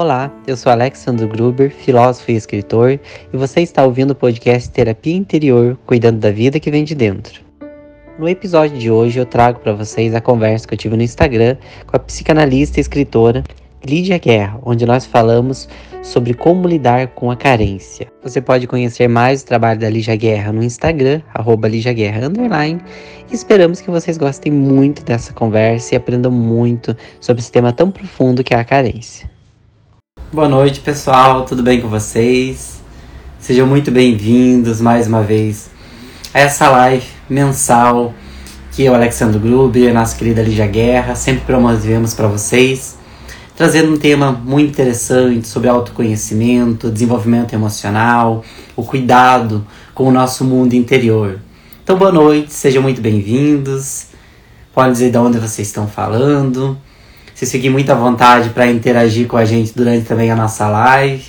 Olá, eu sou Alexandre Gruber, filósofo e escritor, e você está ouvindo o podcast Terapia Interior, cuidando da vida que vem de dentro. No episódio de hoje eu trago para vocês a conversa que eu tive no Instagram com a psicanalista e escritora Lídia Guerra, onde nós falamos sobre como lidar com a carência. Você pode conhecer mais o trabalho da Lígia Guerra no Instagram, arroba e esperamos que vocês gostem muito dessa conversa e aprendam muito sobre esse tema tão profundo que é a carência. Boa noite, pessoal. Tudo bem com vocês? Sejam muito bem-vindos mais uma vez a essa live mensal que eu, Alexandre Gruber, nossa querida Lígia Guerra, sempre promovemos para vocês, trazendo um tema muito interessante sobre autoconhecimento, desenvolvimento emocional, o cuidado com o nosso mundo interior. Então, boa noite, sejam muito bem-vindos. Podem dizer de onde vocês estão falando se seguir muita vontade para interagir com a gente durante também a nossa live.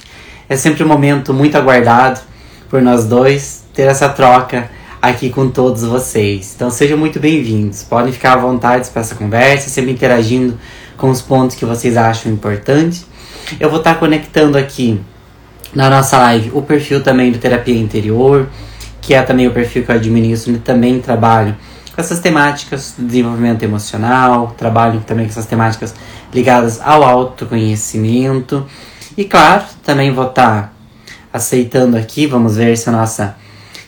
É sempre um momento muito aguardado por nós dois ter essa troca aqui com todos vocês. Então sejam muito bem-vindos. Podem ficar à vontade para essa conversa, sempre interagindo com os pontos que vocês acham importantes. Eu vou estar tá conectando aqui na nossa live o perfil também do Terapia Interior, que é também o perfil que eu administro e também trabalho com essas temáticas do desenvolvimento emocional, trabalho também com essas temáticas ligadas ao autoconhecimento. E claro, também vou estar tá aceitando aqui, vamos ver se a nossa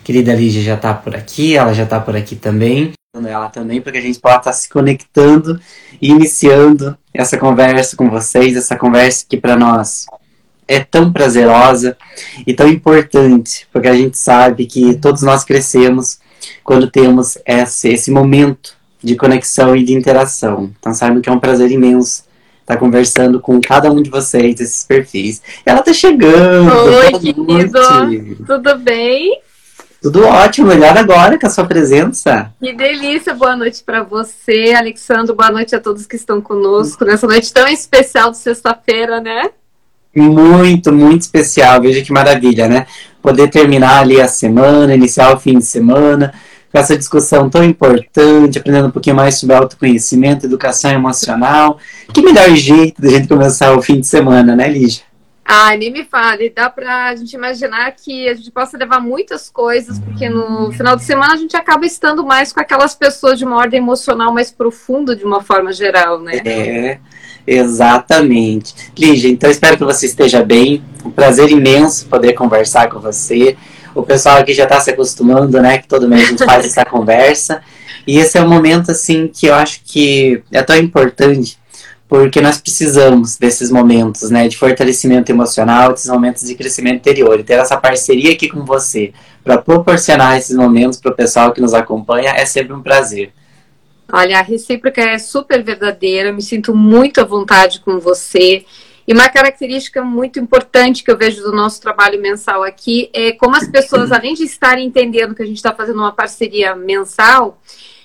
querida Lígia já está por aqui, ela já está por aqui também. Ela também, para que a gente possa estar tá se conectando e iniciando essa conversa com vocês, essa conversa que para nós é tão prazerosa e tão importante, porque a gente sabe que todos nós crescemos quando temos esse, esse momento de conexão e de interação. Então saibam que é um prazer imenso estar conversando com cada um de vocês, esses perfis. Ela tá chegando! Oi, querido! Tudo bem? Tudo ótimo, melhor agora com a sua presença. Que delícia, boa noite para você, Alexandre, boa noite a todos que estão conosco nessa noite tão especial de sexta-feira, né? Muito, muito especial, veja que maravilha, né? Poder terminar ali a semana, iniciar o fim de semana, com essa discussão tão importante, aprendendo um pouquinho mais sobre autoconhecimento, educação emocional. Que melhor jeito da gente começar o fim de semana, né, Lígia? Ah, nem me fale. Dá pra gente imaginar que a gente possa levar muitas coisas, porque no final de semana a gente acaba estando mais com aquelas pessoas de uma ordem emocional mais profunda, de uma forma geral, né? É, exatamente. Lígia, então espero que você esteja bem. Um prazer imenso poder conversar com você o pessoal aqui já está se acostumando, né? Que todo mês a gente faz essa conversa. E esse é um momento, assim, que eu acho que é tão importante, porque nós precisamos desses momentos, né? De fortalecimento emocional, desses momentos de crescimento interior. E ter essa parceria aqui com você para proporcionar esses momentos para o pessoal que nos acompanha é sempre um prazer. Olha, a recíproca é super verdadeira, me sinto muito à vontade com você. E uma característica muito importante que eu vejo do nosso trabalho mensal aqui é como as pessoas, além de estarem entendendo que a gente está fazendo uma parceria mensal,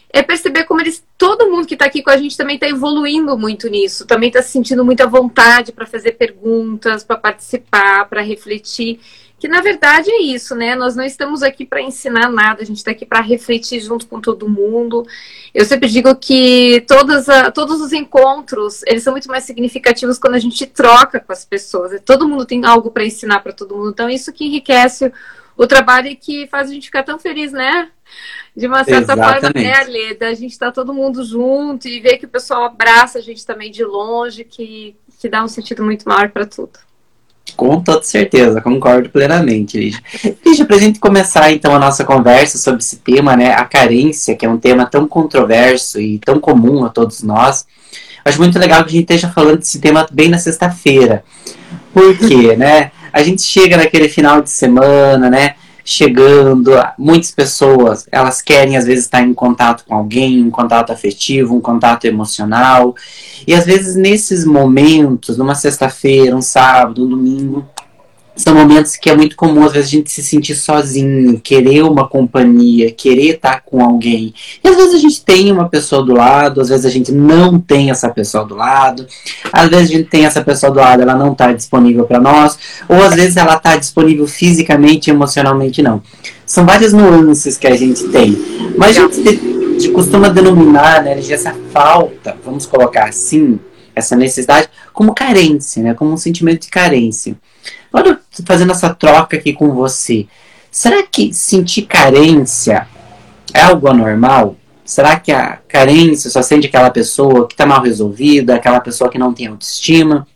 é perceber como eles, todo mundo que está aqui com a gente também está evoluindo muito nisso, também está se sentindo muita vontade para fazer perguntas, para participar, para refletir que na verdade é isso, né? Nós não estamos aqui para ensinar nada, a gente está aqui para refletir junto com todo mundo. Eu sempre digo que todas a, todos os encontros, eles são muito mais significativos quando a gente troca com as pessoas. Todo mundo tem algo para ensinar para todo mundo. Então, isso que enriquece o trabalho e que faz a gente ficar tão feliz, né? De uma certa Exatamente. forma, né, Leda? A gente está todo mundo junto e ver que o pessoal abraça a gente também de longe, que, que dá um sentido muito maior para tudo. Com toda certeza, concordo plenamente, Lígia. Lígia, para a gente começar então a nossa conversa sobre esse tema, né, a carência, que é um tema tão controverso e tão comum a todos nós, acho muito legal que a gente esteja falando desse tema bem na sexta-feira. Por quê, né? A gente chega naquele final de semana, né? Chegando, muitas pessoas, elas querem às vezes estar em contato com alguém, um contato afetivo, um contato emocional. E às vezes nesses momentos, numa sexta-feira, um sábado, um domingo, são momentos que é muito comum, às vezes, a gente se sentir sozinho, querer uma companhia, querer estar com alguém. E às vezes a gente tem uma pessoa do lado, às vezes a gente não tem essa pessoa do lado, às vezes a gente tem essa pessoa do lado, ela não está disponível para nós, ou às vezes ela está disponível fisicamente e emocionalmente não. São várias nuances que a gente tem. Mas a gente, costuma denominar né, essa falta, vamos colocar assim, essa necessidade como carência, né? Como um sentimento de carência. Agora, fazendo essa troca aqui com você, será que sentir carência é algo anormal? Será que a carência só sente aquela pessoa que está mal resolvida, aquela pessoa que não tem autoestima?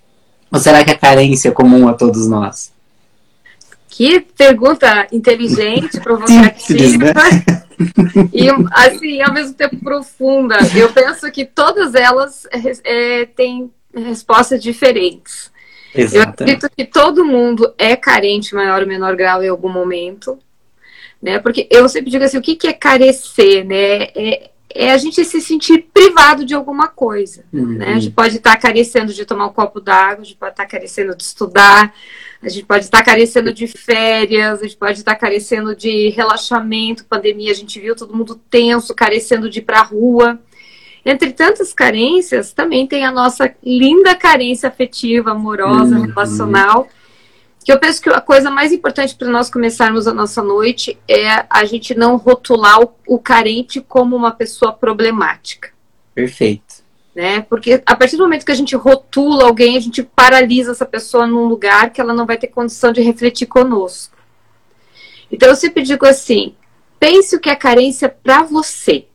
Ou será que a carência é comum a todos nós? Que pergunta inteligente, provocativa. né? e assim, ao mesmo tempo profunda. Eu penso que todas elas é, têm respostas diferentes. Exatamente. Eu acredito que todo mundo é carente, maior ou menor grau, em algum momento. Né? Porque eu sempre digo assim, o que, que é carecer, né? É, é a gente se sentir privado de alguma coisa. Uhum. Né? A gente pode estar carecendo de tomar um copo d'água, a gente pode estar carecendo de estudar, a gente pode estar carecendo de férias, a gente pode estar carecendo de relaxamento, pandemia, a gente viu todo mundo tenso, carecendo de ir para a rua. Entre tantas carências, também tem a nossa linda carência afetiva, amorosa, uhum. relacional. Que eu penso que a coisa mais importante para nós começarmos a nossa noite é a gente não rotular o, o carente como uma pessoa problemática. Perfeito né? Porque a partir do momento que a gente rotula alguém, a gente paralisa essa pessoa num lugar que ela não vai ter condição de refletir conosco. Então eu sempre digo assim: pense o que é carência para você,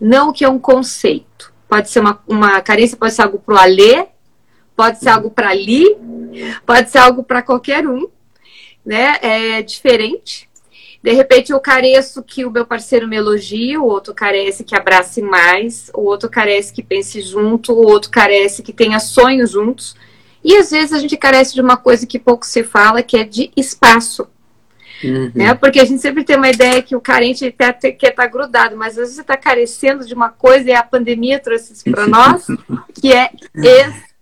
não o que é um conceito. Pode ser uma, uma carência, pode ser algo para o Alê, pode ser algo para ali, pode ser algo para qualquer um, né? É diferente. De repente eu careço que o meu parceiro me elogie, o outro carece que abrace mais, o outro carece que pense junto, o outro carece que tenha sonhos juntos. E às vezes a gente carece de uma coisa que pouco se fala, que é de espaço. Uhum. Né? Porque a gente sempre tem uma ideia que o carente quer estar tá grudado, mas às vezes você está carecendo de uma coisa e a pandemia trouxe isso para nós, que é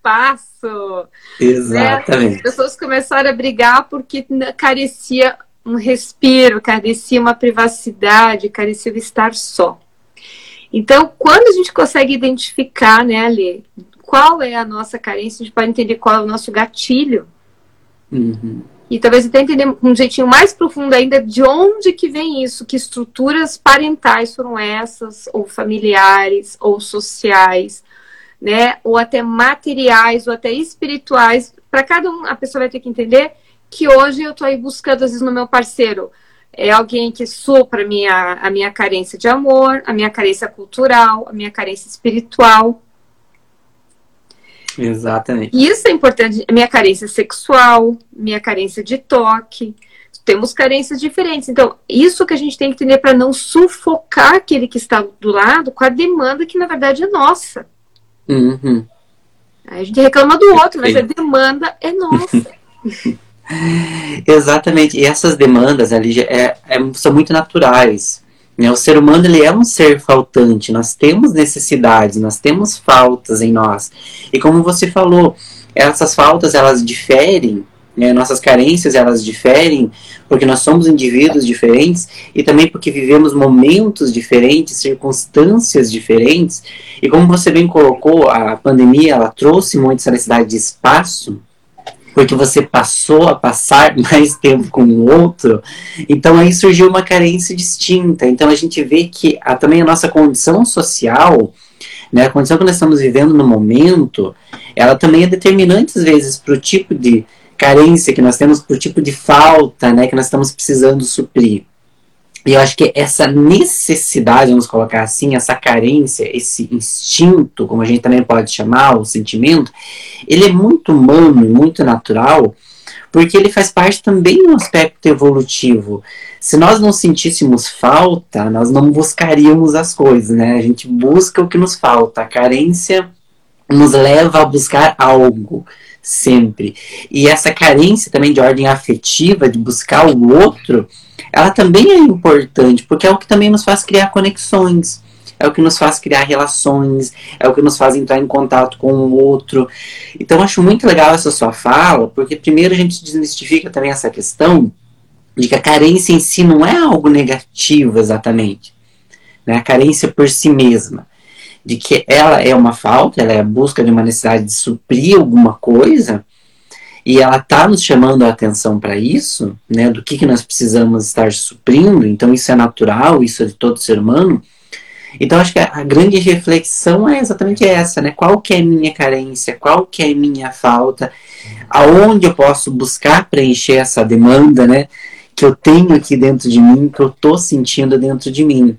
espaço. Exatamente. Né? As pessoas começaram a brigar porque carecia um respiro, carecia uma privacidade, carecia o estar só. Então, quando a gente consegue identificar, né, Ale, qual é a nossa carência, a gente pode entender qual é o nosso gatilho. Uhum. E talvez até entender um jeitinho mais profundo ainda de onde que vem isso, que estruturas parentais foram essas, ou familiares, ou sociais, né, ou até materiais, ou até espirituais. Para cada um, a pessoa vai ter que entender que hoje eu estou aí buscando, às vezes, no meu parceiro. É alguém que supra minha, a minha carência de amor, a minha carência cultural, a minha carência espiritual. Exatamente. Isso é importante. Minha carência sexual, minha carência de toque. Temos carências diferentes. Então, isso que a gente tem que entender para não sufocar aquele que está do lado com a demanda que, na verdade, é nossa. Uhum. A gente reclama do outro, mas a demanda é nossa. Exatamente. E essas demandas ali é, é, são muito naturais. Né? O ser humano ele é um ser faltante. Nós temos necessidades, nós temos faltas em nós. E como você falou, essas faltas elas diferem. Né? Nossas carências elas diferem porque nós somos indivíduos diferentes e também porque vivemos momentos diferentes, circunstâncias diferentes. E como você bem colocou, a pandemia ela trouxe muito essa necessidade de espaço porque você passou a passar mais tempo com o outro, então aí surgiu uma carência distinta. Então a gente vê que a, também a nossa condição social, né, a condição que nós estamos vivendo no momento, ela também é determinante às vezes para o tipo de carência que nós temos, para o tipo de falta né, que nós estamos precisando suprir. E eu acho que essa necessidade, vamos colocar assim, essa carência, esse instinto, como a gente também pode chamar, o sentimento, ele é muito humano e muito natural, porque ele faz parte também do aspecto evolutivo. Se nós não sentíssemos falta, nós não buscaríamos as coisas, né? A gente busca o que nos falta. A carência nos leva a buscar algo sempre. E essa carência também de ordem afetiva, de buscar o outro, ela também é importante, porque é o que também nos faz criar conexões, é o que nos faz criar relações, é o que nos faz entrar em contato com o outro. Então, acho muito legal essa sua fala, porque primeiro a gente desmistifica também essa questão de que a carência em si não é algo negativo exatamente. Né? A carência por si mesma. De que ela é uma falta, ela é a busca de uma necessidade de suprir alguma coisa, e ela está nos chamando a atenção para isso, né, do que, que nós precisamos estar suprindo, então isso é natural, isso é de todo ser humano. Então acho que a, a, grande reflexão é exatamente essa, né? Qual que é a minha carência? Qual que é a minha falta? Aonde eu posso buscar preencher essa demanda, né? Que eu tenho aqui dentro de mim, que eu tô sentindo dentro de mim.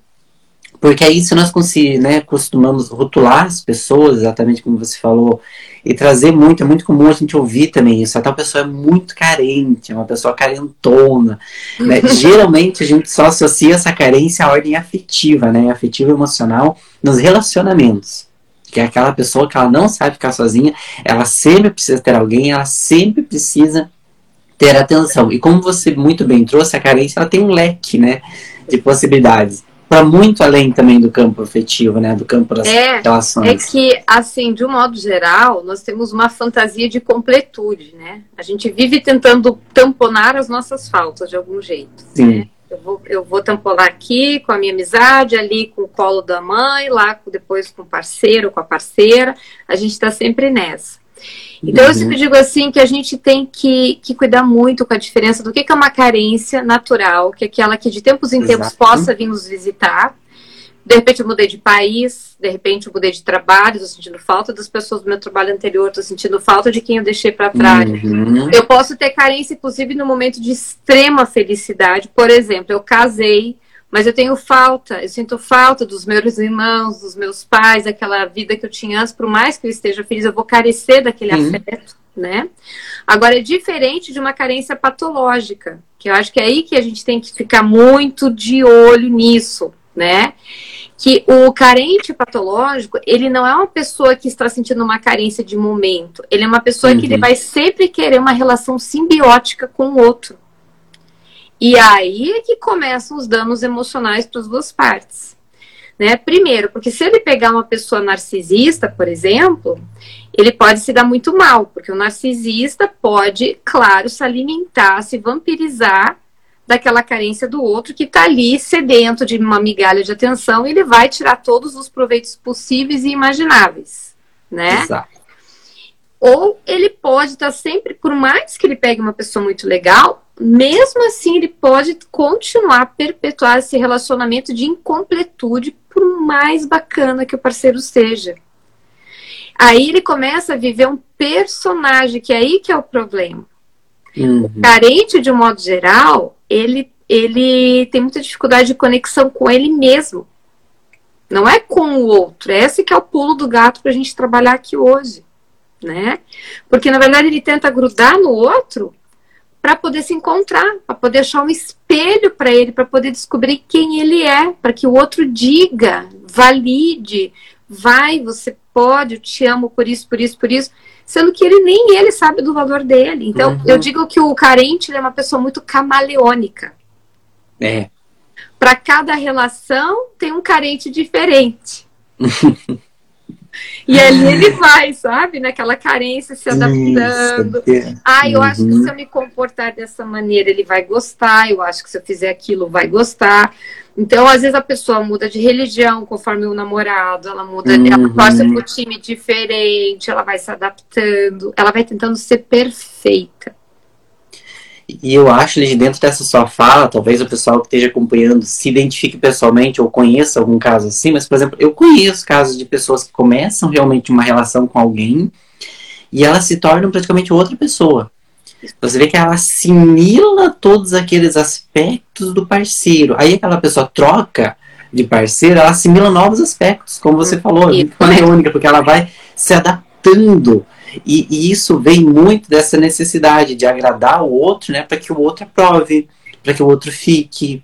Porque é isso nós né, costumamos rotular as pessoas, exatamente como você falou, e trazer muito, é muito comum a gente ouvir também isso. A tal pessoa é muito carente, é uma pessoa carentona. Né? Geralmente a gente só associa essa carência à ordem afetiva, né? Afetiva emocional nos relacionamentos. Que é aquela pessoa que ela não sabe ficar sozinha, ela sempre precisa ter alguém, ela sempre precisa ter atenção. E como você muito bem trouxe, a carência ela tem um leque, né, de possibilidades para muito além também do campo afetivo, né? Do campo das é, relações. É que, assim, de um modo geral, nós temos uma fantasia de completude, né? A gente vive tentando tamponar as nossas faltas de algum jeito. Sim. Né? Eu vou, eu vou tamponar aqui com a minha amizade, ali com o colo da mãe, lá depois com o parceiro, com a parceira. A gente está sempre nessa. Então, uhum. eu sempre digo assim que a gente tem que, que cuidar muito com a diferença do que, que é uma carência natural, que é aquela que de tempos em tempos Exato. possa vir nos visitar. De repente eu mudei de país, de repente eu mudei de trabalho, estou sentindo falta das pessoas do meu trabalho anterior, estou sentindo falta de quem eu deixei para trás. Uhum. Eu posso ter carência, inclusive, no momento de extrema felicidade. Por exemplo, eu casei, mas eu tenho falta, eu sinto falta dos meus irmãos, dos meus pais, daquela vida que eu tinha antes, por mais que eu esteja feliz, eu vou carecer daquele Sim. afeto, né? Agora, é diferente de uma carência patológica, que eu acho que é aí que a gente tem que ficar muito de olho nisso, né? Que o carente patológico, ele não é uma pessoa que está sentindo uma carência de momento, ele é uma pessoa uhum. que ele vai sempre querer uma relação simbiótica com o outro. E aí é que começam os danos emocionais para as duas partes. Né? Primeiro, porque se ele pegar uma pessoa narcisista, por exemplo, ele pode se dar muito mal, porque o narcisista pode, claro, se alimentar, se vampirizar daquela carência do outro que está ali sedento de uma migalha de atenção e ele vai tirar todos os proveitos possíveis e imagináveis, né? Exato. Ou ele pode estar tá sempre, por mais que ele pegue uma pessoa muito legal, mesmo assim ele pode continuar a perpetuar esse relacionamento de incompletude, por mais bacana que o parceiro seja. Aí ele começa a viver um personagem, que é aí que é o problema. Uhum. O carente, de um modo geral, ele, ele tem muita dificuldade de conexão com ele mesmo. Não é com o outro. Esse que é o pulo do gato para a gente trabalhar aqui hoje. Né? Porque, na verdade, ele tenta grudar no outro para poder se encontrar, para poder achar um espelho para ele, para poder descobrir quem ele é, para que o outro diga, valide, vai, você pode, eu te amo por isso, por isso, por isso, sendo que ele nem ele sabe do valor dele. Então, uhum. eu digo que o carente é uma pessoa muito camaleônica. É. Para cada relação tem um carente diferente. E ali ele vai, sabe? Naquela carência, se adaptando. Isso, ah, eu uhum. acho que se eu me comportar dessa maneira, ele vai gostar. Eu acho que se eu fizer aquilo, vai gostar. Então, às vezes, a pessoa muda de religião conforme o namorado, ela muda, uhum. ela torce pro time diferente, ela vai se adaptando, ela vai tentando ser perfeita. E eu acho, que dentro dessa sua fala, talvez o pessoal que esteja acompanhando se identifique pessoalmente ou conheça algum caso assim, mas, por exemplo, eu conheço casos de pessoas que começam realmente uma relação com alguém e elas se tornam praticamente outra pessoa. Você vê que ela assimila todos aqueles aspectos do parceiro. Aí aquela pessoa troca de parceiro, ela assimila novos aspectos, como você falou, é única, porque ela vai se adaptando e, e, isso vem muito dessa necessidade de agradar o outro, né, para que o outro aprove, para que o outro fique,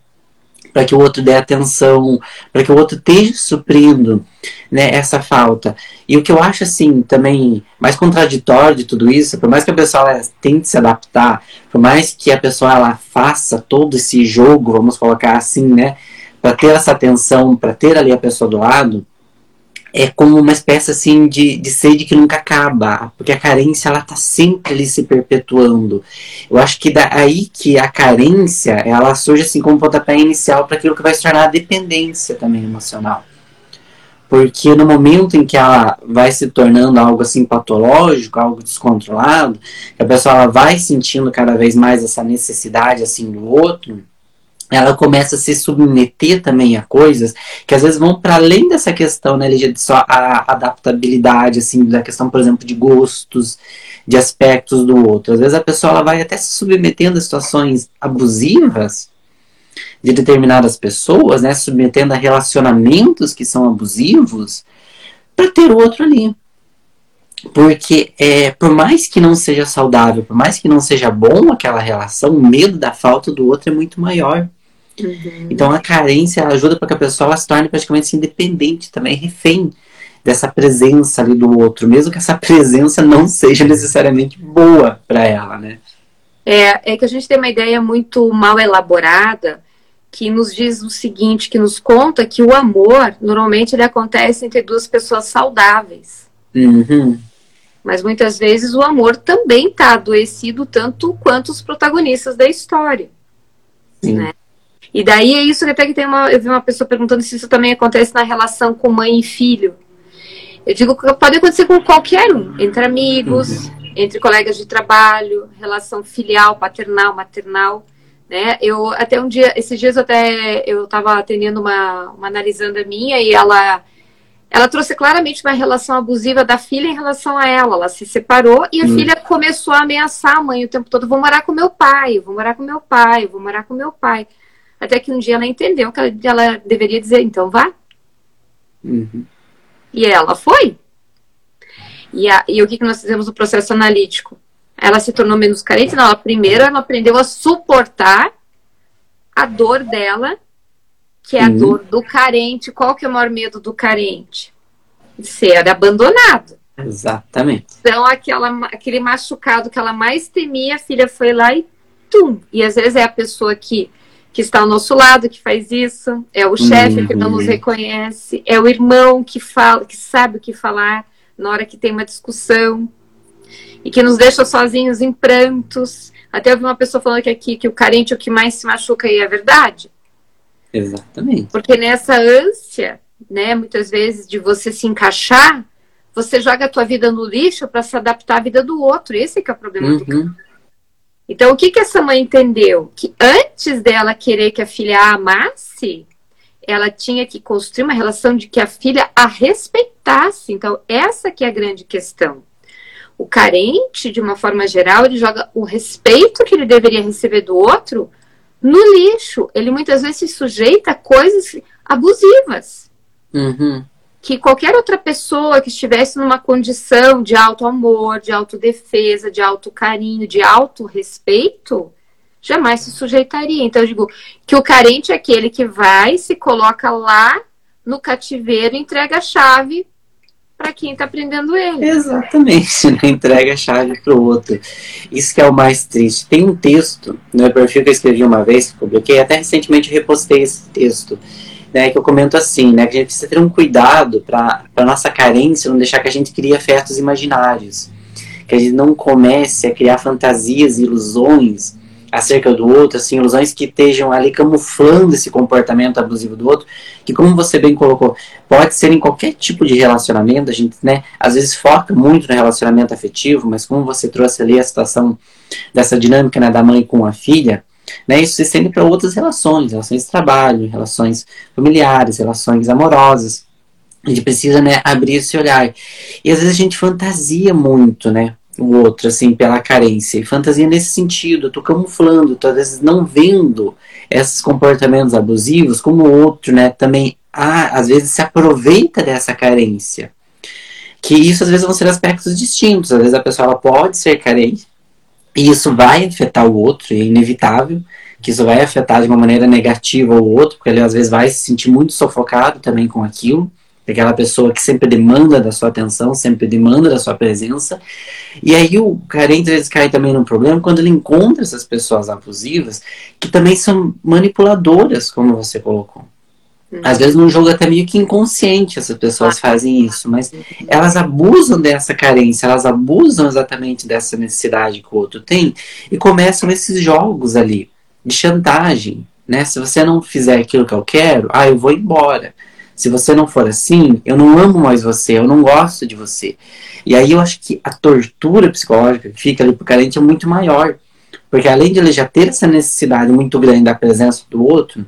para que o outro dê atenção, para que o outro esteja suprindo né, essa falta. E o que eu acho assim também mais contraditório de tudo isso, por mais que a pessoa ela, tente se adaptar, por mais que a pessoa ela faça todo esse jogo, vamos colocar assim, né, para ter essa atenção, para ter ali a pessoa do lado, é como uma espécie assim de, de sede que nunca acaba, porque a carência ela tá sempre ali se perpetuando. Eu acho que daí que a carência ela surge assim como pontapé inicial para aquilo que vai se tornar a dependência também emocional. Porque no momento em que ela vai se tornando algo assim patológico, algo descontrolado, a pessoa ela vai sentindo cada vez mais essa necessidade assim do outro, ela começa a se submeter também a coisas que às vezes vão para além dessa questão, né, de só a adaptabilidade, assim, da questão, por exemplo, de gostos, de aspectos do outro. Às vezes a pessoa ela vai até se submetendo a situações abusivas de determinadas pessoas, né, submetendo a relacionamentos que são abusivos, para ter o outro ali. Porque é, por mais que não seja saudável, por mais que não seja bom aquela relação, o medo da falta do outro é muito maior. Uhum. Então a carência ajuda para que a pessoa ela se torne praticamente assim, independente, também refém dessa presença ali do outro, mesmo que essa presença não seja necessariamente boa para ela, né? É, é que a gente tem uma ideia muito mal elaborada que nos diz o seguinte, que nos conta que o amor normalmente ele acontece entre duas pessoas saudáveis. Uhum. Mas muitas vezes o amor também está adoecido tanto quanto os protagonistas da história. Sim. Né? E daí é isso que até que tem uma. Eu vi uma pessoa perguntando se isso também acontece na relação com mãe e filho. Eu digo que pode acontecer com qualquer um, entre amigos, uhum. entre colegas de trabalho, relação filial, paternal, maternal. Né? Eu até um dia, esses dias até eu estava atendendo uma, uma analisanda minha e ela ela trouxe claramente uma relação abusiva da filha em relação a ela. Ela se separou e a hum. filha começou a ameaçar a mãe o tempo todo: vou morar com meu pai, vou morar com meu pai, vou morar com meu pai. Até que um dia ela entendeu que ela, ela deveria dizer: então vá. Uhum. E ela foi. E, a, e o que, que nós fizemos no processo analítico? Ela se tornou menos carente? Não, ela primeiro ela aprendeu a suportar a dor dela que é a uhum. dor do carente. Qual que é o maior medo do carente? Ser abandonado. Exatamente. Então, aquela, aquele machucado que ela mais temia, a filha foi lá e tum. E às vezes é a pessoa que, que está ao nosso lado que faz isso, é o chefe uhum. que não nos uhum. reconhece, é o irmão que fala, que sabe o que falar na hora que tem uma discussão e que nos deixa sozinhos em prantos. Até ouvi uma pessoa falando que aqui que o carente é o que mais se machuca e é verdade. Exatamente. Porque nessa ânsia, né, muitas vezes de você se encaixar, você joga a tua vida no lixo para se adaptar à vida do outro. Esse que é o problema uhum. do Então, o que, que essa mãe entendeu? Que antes dela querer que a filha a amasse, ela tinha que construir uma relação de que a filha a respeitasse. Então, essa que é a grande questão. O carente, de uma forma geral, ele joga o respeito que ele deveria receber do outro no lixo. Ele muitas vezes se sujeita a coisas abusivas. Uhum. Que qualquer outra pessoa que estivesse numa condição de alto amor, de autodefesa, de alto carinho, de alto respeito, jamais se sujeitaria. Então, eu digo que o carente é aquele que vai, se coloca lá no cativeiro, entrega a chave para quem está aprendendo ele. Exatamente, né? entrega a chave para o outro. Isso que é o mais triste. Tem um texto no meu perfil que eu escrevi uma vez, que publiquei, até recentemente repostei esse texto, né, que eu comento assim, né, que a gente precisa ter um cuidado para a nossa carência não deixar que a gente crie afetos imaginários, que a gente não comece a criar fantasias ilusões acerca do outro, assim, ilusões que estejam ali camuflando esse comportamento abusivo do outro, que como você bem colocou, pode ser em qualquer tipo de relacionamento, a gente, né, às vezes foca muito no relacionamento afetivo, mas como você trouxe ali a situação dessa dinâmica, né, da mãe com a filha, né, isso se estende para outras relações, relações de trabalho, relações familiares, relações amorosas, a gente precisa, né, abrir esse olhar. E às vezes a gente fantasia muito, né? o outro, assim, pela carência. E fantasia nesse sentido, eu tô camuflando, tô às vezes não vendo esses comportamentos abusivos, como o outro, né, também, ah, às vezes se aproveita dessa carência. Que isso às vezes vão ser aspectos distintos. Às vezes a pessoa ela pode ser carente, e isso vai afetar o outro, é inevitável que isso vai afetar de uma maneira negativa o outro, porque ele às vezes vai se sentir muito sufocado também com aquilo aquela pessoa que sempre demanda da sua atenção, sempre demanda da sua presença. E aí o carente às vezes cai também num problema quando ele encontra essas pessoas abusivas que também são manipuladoras, como você colocou. Uhum. Às vezes num jogo até meio que inconsciente essas pessoas fazem isso, mas elas abusam dessa carência, elas abusam exatamente dessa necessidade que o outro tem e começam esses jogos ali de chantagem, né? Se você não fizer aquilo que eu quero, ah, eu vou embora. Se você não for assim, eu não amo mais você, eu não gosto de você. E aí eu acho que a tortura psicológica que fica ali pro carente é muito maior. Porque além de ele já ter essa necessidade muito grande da presença do outro,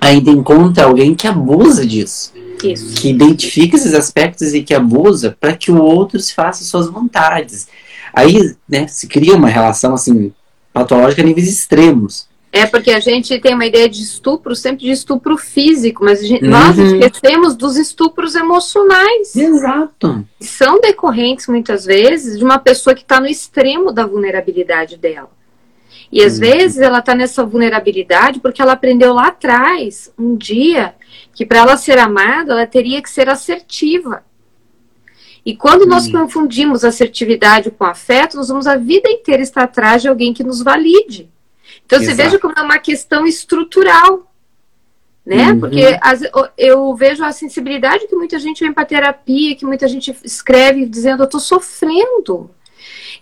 ainda encontra alguém que abusa disso. Isso. Que identifica esses aspectos e que abusa para que o outro se faça suas vontades. Aí, né, se cria uma relação assim patológica a níveis extremos. É porque a gente tem uma ideia de estupro, sempre de estupro físico, mas gente, uhum. nós esquecemos dos estupros emocionais. Exato. São decorrentes, muitas vezes, de uma pessoa que está no extremo da vulnerabilidade dela. E às uhum. vezes ela está nessa vulnerabilidade porque ela aprendeu lá atrás, um dia, que para ela ser amada, ela teria que ser assertiva. E quando uhum. nós confundimos assertividade com afeto, nós vamos a vida inteira estar atrás de alguém que nos valide. Então Exato. você veja como é uma questão estrutural. Né? Uhum. Porque as, eu vejo a sensibilidade que muita gente vem para terapia, que muita gente escreve dizendo eu estou sofrendo.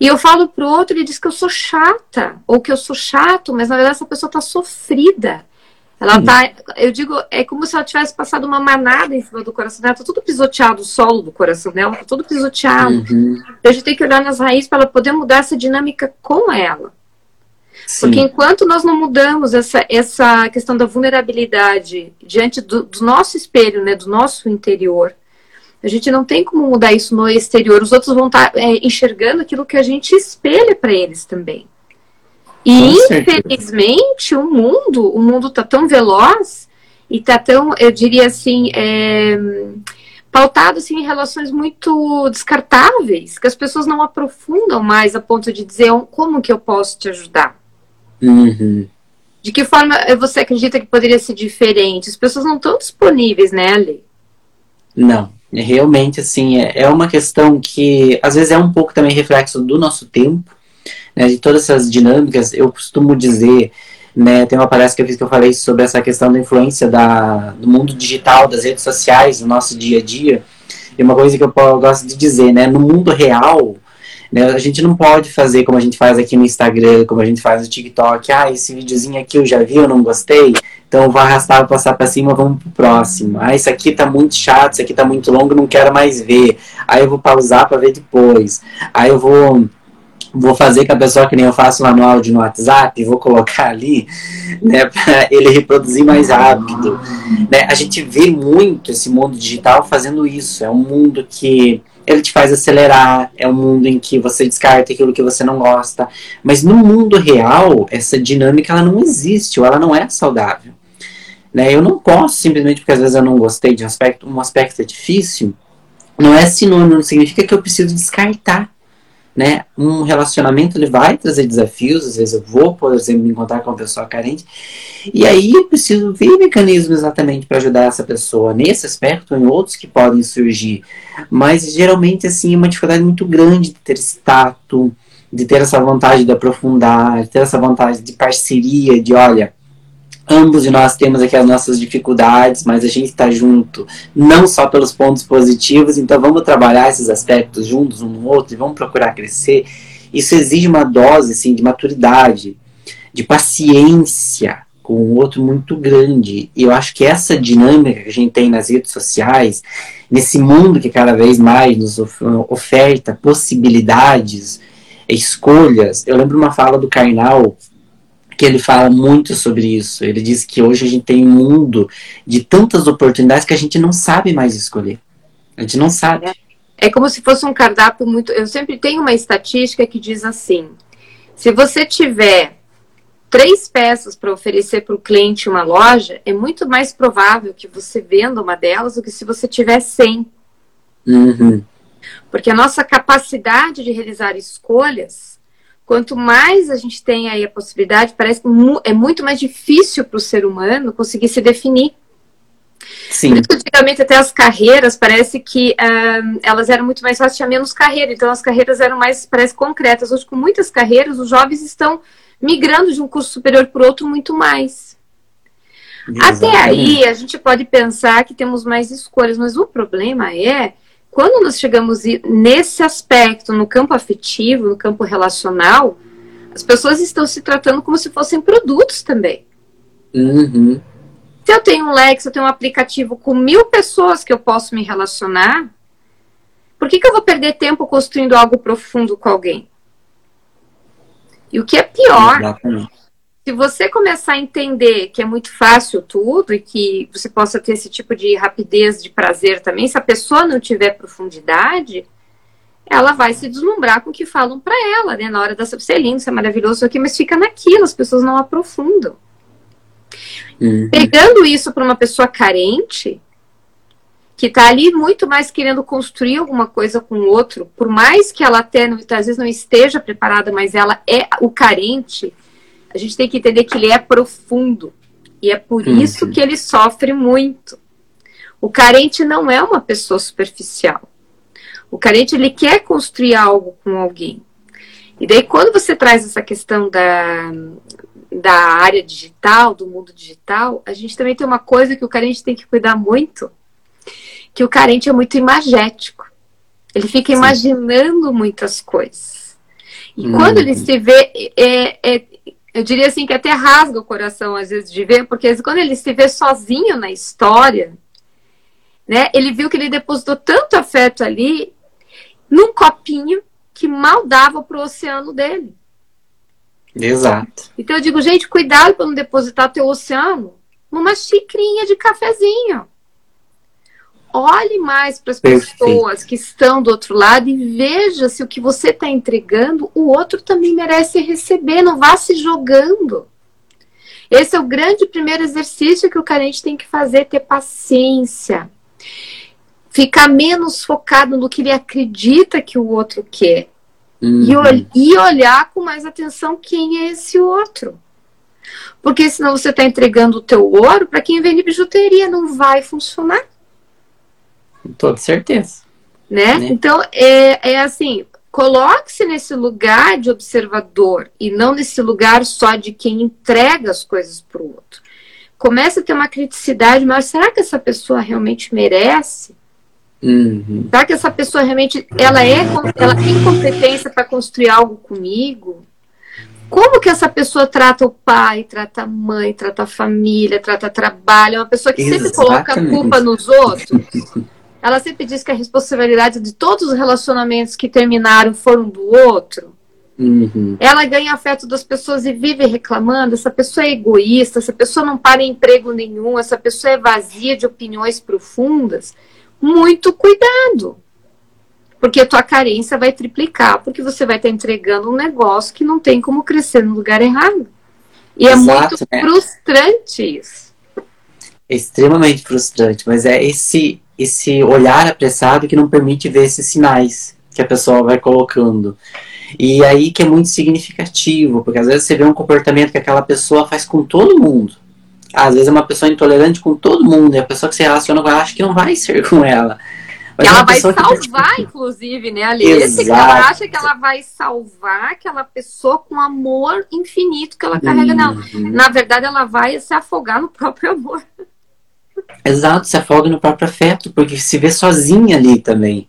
E eu falo pro outro, ele diz que eu sou chata, ou que eu sou chato, mas na verdade essa pessoa está sofrida. Ela uhum. tá, eu digo, é como se ela tivesse passado uma manada em cima do coração dela, tá tudo pisoteado, o solo do coração dela tá tudo pisoteado. Uhum. A gente tem que olhar nas raízes para ela poder mudar essa dinâmica com ela. Sim. Porque enquanto nós não mudamos essa, essa questão da vulnerabilidade diante do, do, nosso espelho, né, do nosso interior, a gente não tem como mudar isso no exterior. Os outros vão estar tá, é, enxergando aquilo que a gente espelha para eles também. E infelizmente o mundo, o mundo está tão veloz e está tão, eu diria assim, é, pautado assim, em relações muito descartáveis, que as pessoas não aprofundam mais a ponto de dizer como que eu posso te ajudar. Uhum. De que forma você acredita que poderia ser diferente? As pessoas não estão disponíveis, né, Ali? Não, realmente, assim, é, é uma questão que às vezes é um pouco também reflexo do nosso tempo, né, de todas essas dinâmicas. Eu costumo dizer, né, tem uma palestra que eu fiz que eu falei sobre essa questão da influência da, do mundo digital, das redes sociais, no nosso dia a dia. E uma coisa que eu gosto de dizer, né, no mundo real, né? A gente não pode fazer como a gente faz aqui no Instagram, como a gente faz no TikTok. Ah, esse videozinho aqui eu já vi, eu não gostei. Então vou arrastar, vou passar para cima, vamos pro próximo. Ah, isso aqui tá muito chato, isso aqui tá muito longo, não quero mais ver. Aí eu vou pausar para ver depois. Aí eu vou vou fazer com a pessoa que nem eu faço lá no áudio no WhatsApp, vou colocar ali, né, para ele reproduzir mais rápido. Né? A gente vê muito esse mundo digital fazendo isso. É um mundo que ele te faz acelerar, é um mundo em que você descarta aquilo que você não gosta. Mas no mundo real, essa dinâmica ela não existe, ou ela não é saudável. Né? Eu não posso, simplesmente porque às vezes eu não gostei de um aspecto, um aspecto é difícil, não é sinônimo, não significa que eu preciso descartar né? Um relacionamento ele vai trazer desafios, às vezes eu vou, por exemplo, me encontrar com uma pessoa carente, e aí eu preciso ver mecanismos exatamente para ajudar essa pessoa nesse aspecto ou em outros que podem surgir. Mas geralmente assim é uma dificuldade muito grande de ter esse tato, de ter essa vontade de aprofundar, de ter essa vontade de parceria, de olha, ambos de nós temos aqui as nossas dificuldades, mas a gente está junto, não só pelos pontos positivos, então vamos trabalhar esses aspectos juntos um no outro e vamos procurar crescer. Isso exige uma dose assim, de maturidade, de paciência com o outro muito grande. E eu acho que essa dinâmica que a gente tem nas redes sociais, nesse mundo que cada vez mais nos oferta possibilidades, escolhas. Eu lembro uma fala do Karnal que ele fala muito sobre isso. Ele diz que hoje a gente tem um mundo de tantas oportunidades que a gente não sabe mais escolher. A gente não sabe. É como se fosse um cardápio muito. Eu sempre tenho uma estatística que diz assim: se você tiver três peças para oferecer para o cliente uma loja, é muito mais provável que você venda uma delas do que se você tiver 100. Uhum. Porque a nossa capacidade de realizar escolhas quanto mais a gente tem aí a possibilidade, parece que é muito mais difícil para o ser humano conseguir se definir. Sim. Antigamente até as carreiras parece que uh, elas eram muito mais fáceis, tinha menos carreira, então as carreiras eram mais, parece, concretas. Hoje, com muitas carreiras, os jovens estão migrando de um curso superior para outro muito mais. Exatamente. Até aí, a gente pode pensar que temos mais escolhas, mas o problema é quando nós chegamos nesse aspecto, no campo afetivo, no campo relacional, as pessoas estão se tratando como se fossem produtos também. Uhum. Se eu tenho um Lex, eu tenho um aplicativo com mil pessoas que eu posso me relacionar, por que, que eu vou perder tempo construindo algo profundo com alguém? E o que é pior, Exatamente. Se você começar a entender que é muito fácil tudo e que você possa ter esse tipo de rapidez de prazer também, se a pessoa não tiver profundidade, ela vai se deslumbrar com o que falam para ela, né? Na hora da você é lindo, você é maravilhoso, aqui, mas fica naquilo, as pessoas não aprofundam. Uhum. Pegando isso para uma pessoa carente, que está ali muito mais querendo construir alguma coisa com o outro, por mais que ela até às vezes não esteja preparada, mas ela é o carente, a gente tem que entender que ele é profundo. E é por uhum. isso que ele sofre muito. O carente não é uma pessoa superficial. O carente ele quer construir algo com alguém. E daí quando você traz essa questão da, da área digital, do mundo digital, a gente também tem uma coisa que o carente tem que cuidar muito, que o carente é muito imagético. Ele fica Sim. imaginando muitas coisas. E hum. quando ele se vê, é, é, eu diria assim que até rasga o coração às vezes de ver, porque quando ele se vê sozinho na história, né, ele viu que ele depositou tanto afeto ali num copinho que mal dava para o oceano dele. Exato. Então eu digo, gente, cuidado para não depositar teu oceano numa xicrinha de cafezinho. Olhe mais para as pessoas que estão do outro lado e veja se o que você está entregando, o outro também merece receber. Não vá se jogando. Esse é o grande primeiro exercício que o carente tem que fazer, ter paciência ficar menos focado no que ele acredita que o outro quer. Uhum. E, e olhar com mais atenção quem é esse outro. Porque senão você está entregando o teu ouro para quem vende bijuteria, não vai funcionar. Com toda certeza. Né? né? Então, é, é assim, coloque-se nesse lugar de observador e não nesse lugar só de quem entrega as coisas para o outro. Comece a ter uma criticidade maior. Será que essa pessoa realmente merece? Uhum. Será que essa pessoa realmente ela é ela tem competência para construir algo comigo? Como que essa pessoa trata o pai, trata a mãe, trata a família, trata o trabalho? É uma pessoa que Exatamente. sempre coloca a culpa nos outros. Ela sempre diz que a responsabilidade de todos os relacionamentos que terminaram foram do outro. Uhum. Ela ganha afeto das pessoas e vive reclamando. Essa pessoa é egoísta, essa pessoa não para em emprego nenhum, essa pessoa é vazia de opiniões profundas muito cuidado. Porque a tua carência vai triplicar, porque você vai estar entregando um negócio que não tem como crescer no lugar errado. E é Exato, é muito né? frustrante isso. É extremamente frustrante, mas é esse esse olhar apressado que não permite ver esses sinais que a pessoa vai colocando. E aí que é muito significativo, porque às vezes você vê um comportamento que aquela pessoa faz com todo mundo às vezes é uma pessoa intolerante com todo mundo, e a pessoa que se relaciona com ela acha que não vai ser com ela. Mas ela vai salvar, que... inclusive, né, Ali? Esse que ela acha que ela vai salvar aquela pessoa com amor infinito que ela carrega uhum. nela. Na verdade, ela vai se afogar no próprio amor. Exato, se afoga no próprio afeto, porque se vê sozinha ali também.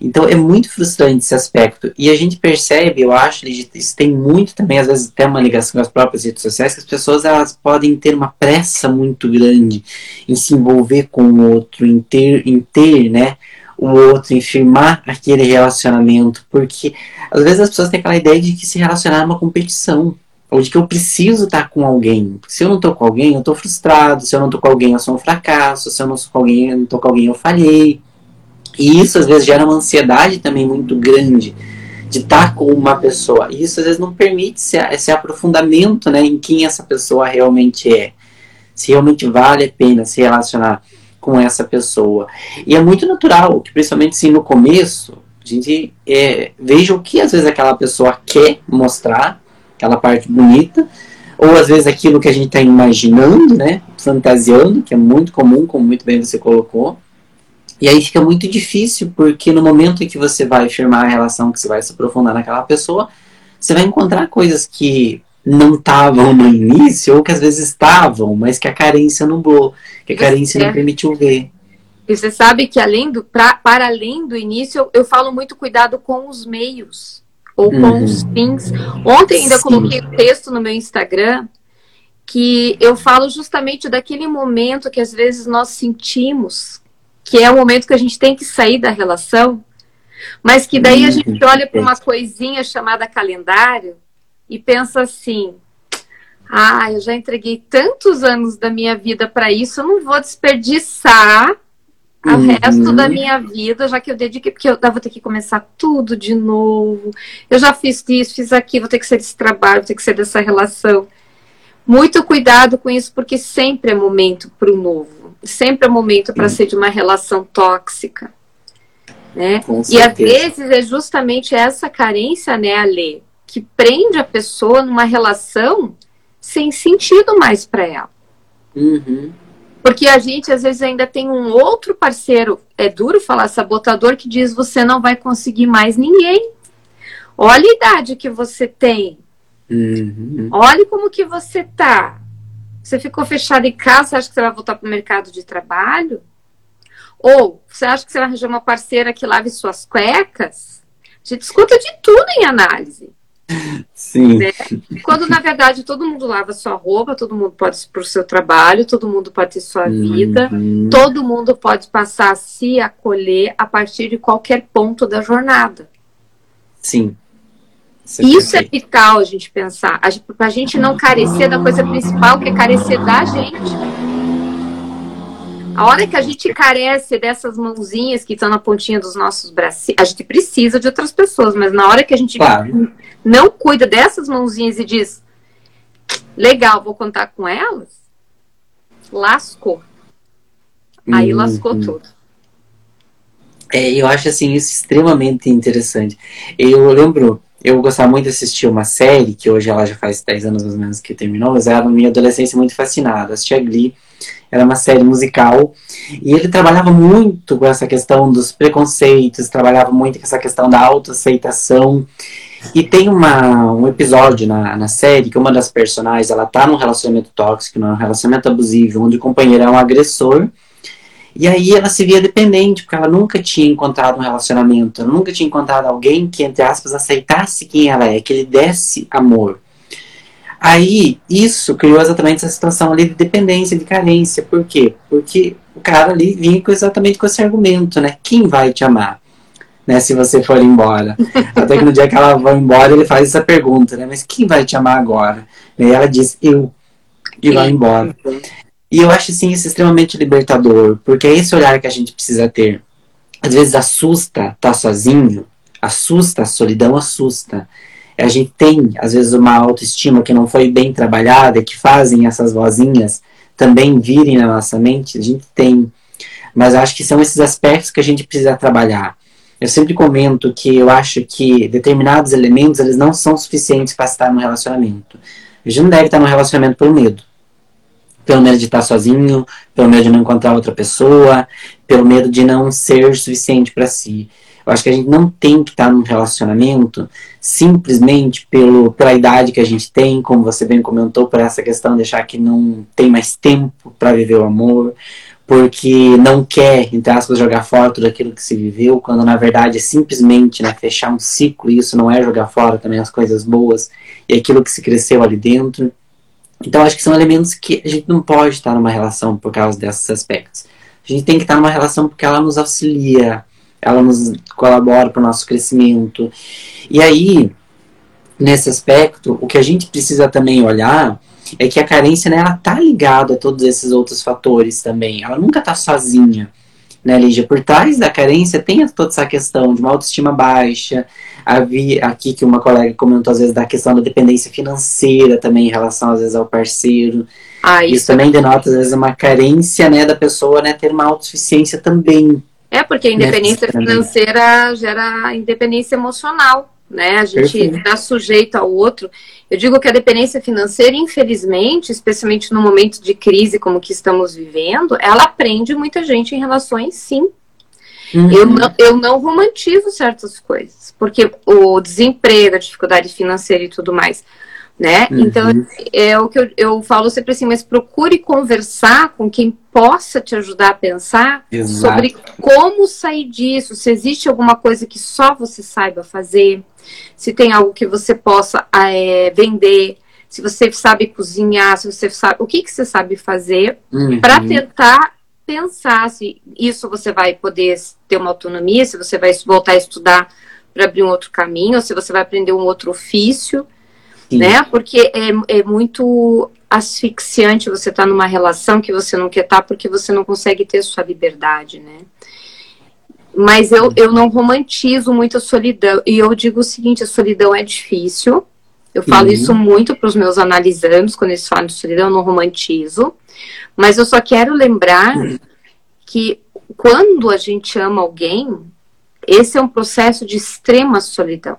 Então é muito frustrante esse aspecto. E a gente percebe, eu acho, isso tem muito também, às vezes até uma ligação com as próprias redes sociais, que as pessoas elas podem ter uma pressa muito grande em se envolver com o outro, em ter, em ter né, o outro, em firmar aquele relacionamento. Porque às vezes as pessoas têm aquela ideia de que se relacionar é uma competição. Ou de que eu preciso estar com alguém. Se eu não estou com alguém, eu estou frustrado. Se eu não estou com alguém, eu sou um fracasso. Se eu não estou com alguém, eu não estou com alguém, eu falhei. E isso às vezes gera uma ansiedade também muito grande de estar com uma pessoa. E isso às vezes não permite esse, esse aprofundamento né, em quem essa pessoa realmente é. Se realmente vale a pena se relacionar com essa pessoa. E é muito natural que, principalmente sim, no começo, a gente é, veja o que às vezes aquela pessoa quer mostrar, aquela parte bonita, ou às vezes aquilo que a gente está imaginando, né, fantasiando, que é muito comum, como muito bem você colocou. E aí fica muito difícil, porque no momento em que você vai firmar a relação, que você vai se aprofundar naquela pessoa, você vai encontrar coisas que não estavam no início, ou que às vezes estavam, mas que a carência nublou, que a carência é. não permitiu ver. E você sabe que além do, pra, para além do início, eu, eu, falo muito cuidado com os meios, ou com uhum. os fins. Ontem ainda Sim. coloquei um texto no meu Instagram que eu falo justamente daquele momento que às vezes nós sentimos que é o momento que a gente tem que sair da relação, mas que daí a gente olha para uma coisinha chamada calendário e pensa assim: ah, eu já entreguei tantos anos da minha vida para isso, eu não vou desperdiçar uhum. o resto da minha vida, já que eu dediquei, porque eu, vou ter que começar tudo de novo. Eu já fiz isso, fiz aquilo, vou ter que ser desse trabalho, vou ter que ser dessa relação. Muito cuidado com isso, porque sempre é momento para o novo. Sempre é momento para ser de uma relação tóxica. Né? E às vezes é justamente essa carência, né, Ale, que prende a pessoa numa relação sem sentido mais para ela. Uhum. Porque a gente às vezes ainda tem um outro parceiro, é duro falar sabotador, que diz você não vai conseguir mais ninguém. Olha a idade que você tem. Uhum. Olha como que você tá. Você ficou fechado em casa, você acha que você vai voltar para o mercado de trabalho? Ou você acha que você vai arranjar uma parceira que lave suas cuecas? A gente escuta de tudo em análise. Sim. Né? Quando na verdade todo mundo lava sua roupa, todo mundo pode ir para o seu trabalho, todo mundo pode ter sua vida, uhum. todo mundo pode passar a se acolher a partir de qualquer ponto da jornada. Sim. Isso, é, Isso é vital a gente pensar, para a gente não carecer da coisa principal, que é carecer da gente. A hora que a gente carece dessas mãozinhas que estão na pontinha dos nossos braços, a gente precisa de outras pessoas, mas na hora que a gente claro. não cuida dessas mãozinhas e diz, legal, vou contar com elas, lascou. Aí hum, lascou hum. tudo. É, eu acho assim isso extremamente interessante. Eu lembro, eu gostava muito de assistir uma série, que hoje ela já faz 10 anos mais ou menos que terminou, mas era na minha adolescência muito fascinada. Assistia Glee era uma série musical, e ele trabalhava muito com essa questão dos preconceitos, trabalhava muito com essa questão da autoaceitação. E tem uma, um episódio na, na série que uma das personagens, ela tá num relacionamento tóxico, num relacionamento abusivo, onde o companheiro é um agressor, e aí ela se via dependente, porque ela nunca tinha encontrado um relacionamento, ela nunca tinha encontrado alguém que, entre aspas, aceitasse quem ela é, que lhe desse amor. Aí, isso criou exatamente essa situação ali de dependência, de carência. Por quê? Porque o cara ali vinha exatamente com esse argumento, né? Quem vai te amar? Né, se você for embora. Até que no dia que ela vai embora, ele faz essa pergunta, né? Mas quem vai te amar agora? E ela diz, eu. E vai embora. E eu acho, assim, isso extremamente libertador, porque é esse olhar que a gente precisa ter. Às vezes assusta estar tá sozinho, assusta, a solidão assusta a gente tem, às vezes, uma autoestima que não foi bem trabalhada, que fazem essas vozinhas também virem na nossa mente, a gente tem. Mas acho que são esses aspectos que a gente precisa trabalhar. Eu sempre comento que eu acho que determinados elementos eles não são suficientes para estar no relacionamento. A gente não deve estar no relacionamento pelo medo. Pelo medo de estar sozinho, pelo medo de não encontrar outra pessoa, pelo medo de não ser suficiente para si. Eu acho que a gente não tem que estar num relacionamento simplesmente pelo, pela idade que a gente tem, como você bem comentou, por essa questão de achar que não tem mais tempo para viver o amor, porque não quer, entre aspas, jogar fora tudo aquilo que se viveu, quando na verdade é simplesmente né, fechar um ciclo, e isso não é jogar fora também as coisas boas e aquilo que se cresceu ali dentro. Então acho que são elementos que a gente não pode estar numa relação por causa desses aspectos. A gente tem que estar numa relação porque ela nos auxilia, ela nos colabora para o nosso crescimento. E aí, nesse aspecto, o que a gente precisa também olhar é que a carência né, ela tá ligada a todos esses outros fatores também. Ela nunca está sozinha, né, Lígia? Por trás da carência tem toda essa questão de uma autoestima baixa. Havia aqui que uma colega comentou às vezes da questão da dependência financeira também em relação às vezes ao parceiro. Ah, isso, isso também denota às vezes uma carência né, da pessoa né, ter uma autossuficiência também é, porque a independência financeira gera independência emocional, né? A gente está sujeito ao outro. Eu digo que a dependência financeira, infelizmente, especialmente no momento de crise como que estamos vivendo, ela prende muita gente em relações, sim. Uhum. Eu, não, eu não romantizo certas coisas, porque o desemprego, a dificuldade financeira e tudo mais né? Uhum. Então, é o que eu, eu falo sempre assim, mas procure conversar com quem possa te ajudar a pensar Exato. sobre como sair disso, se existe alguma coisa que só você saiba fazer, se tem algo que você possa é, vender, se você sabe cozinhar, se você sabe o que, que você sabe fazer uhum. para tentar pensar se isso você vai poder ter uma autonomia, se você vai voltar a estudar para abrir um outro caminho, ou se você vai aprender um outro ofício Sim. né? Porque é, é muito asfixiante você estar tá numa relação que você não quer estar tá porque você não consegue ter sua liberdade, né? Mas eu, eu não romantizo muito a solidão. E eu digo o seguinte: a solidão é difícil. Eu falo uhum. isso muito para os meus analisandos, quando eles falam de solidão, eu não romantizo. Mas eu só quero lembrar uhum. que quando a gente ama alguém, esse é um processo de extrema solidão.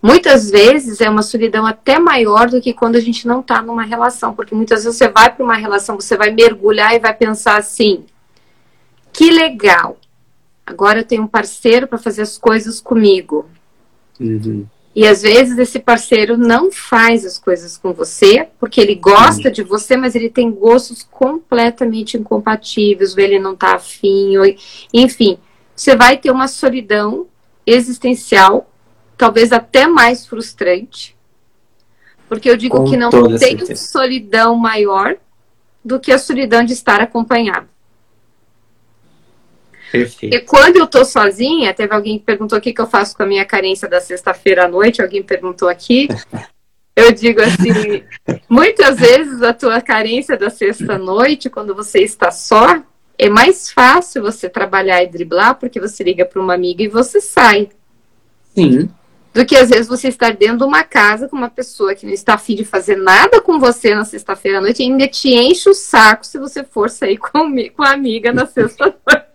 Muitas vezes é uma solidão até maior do que quando a gente não está numa relação, porque muitas vezes você vai para uma relação, você vai mergulhar e vai pensar assim: que legal, agora eu tenho um parceiro para fazer as coisas comigo. Uhum. E às vezes esse parceiro não faz as coisas com você, porque ele gosta uhum. de você, mas ele tem gostos completamente incompatíveis, ou ele não está afim, ou... enfim, você vai ter uma solidão existencial talvez até mais frustrante, porque eu digo Com que não tem certeza. solidão maior do que a solidão de estar acompanhado. Perfeito. E quando eu tô sozinha, teve alguém que perguntou o que, que eu faço com a minha carência da sexta-feira à noite, alguém perguntou aqui. Eu digo assim, muitas vezes a tua carência da sexta-noite, quando você está só, é mais fácil você trabalhar e driblar, porque você liga para uma amiga e você sai. Sim do que às vezes você estar dentro de uma casa com uma pessoa que não está afim de fazer nada com você na sexta-feira à noite e ainda te enche o saco se você for sair com, com a amiga na sexta-feira.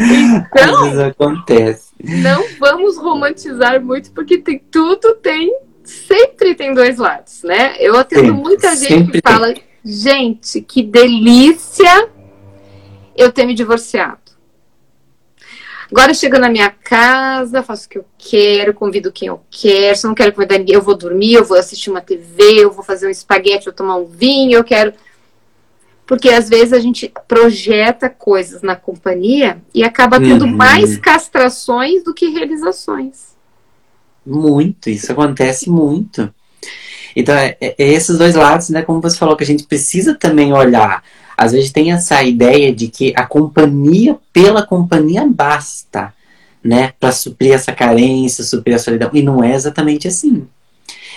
então, às vezes acontece. Não vamos romantizar muito, porque tem, tudo tem, sempre tem dois lados, né? Eu atendo sempre, muita gente que fala, tem. gente, que delícia eu ter me divorciado. Agora eu chego na minha casa, faço o que eu quero, convido quem eu quero. Se eu não quero convidar ninguém, eu vou dormir, eu vou assistir uma TV, eu vou fazer um espaguete, eu vou tomar um vinho, eu quero. Porque às vezes a gente projeta coisas na companhia e acaba tendo uhum. mais castrações do que realizações. Muito, isso acontece muito. Então, é, é esses dois lados, né? Como você falou, que a gente precisa também olhar às vezes tem essa ideia de que a companhia pela companhia basta, né, para suprir essa carência, suprir a solidão, e não é exatamente assim.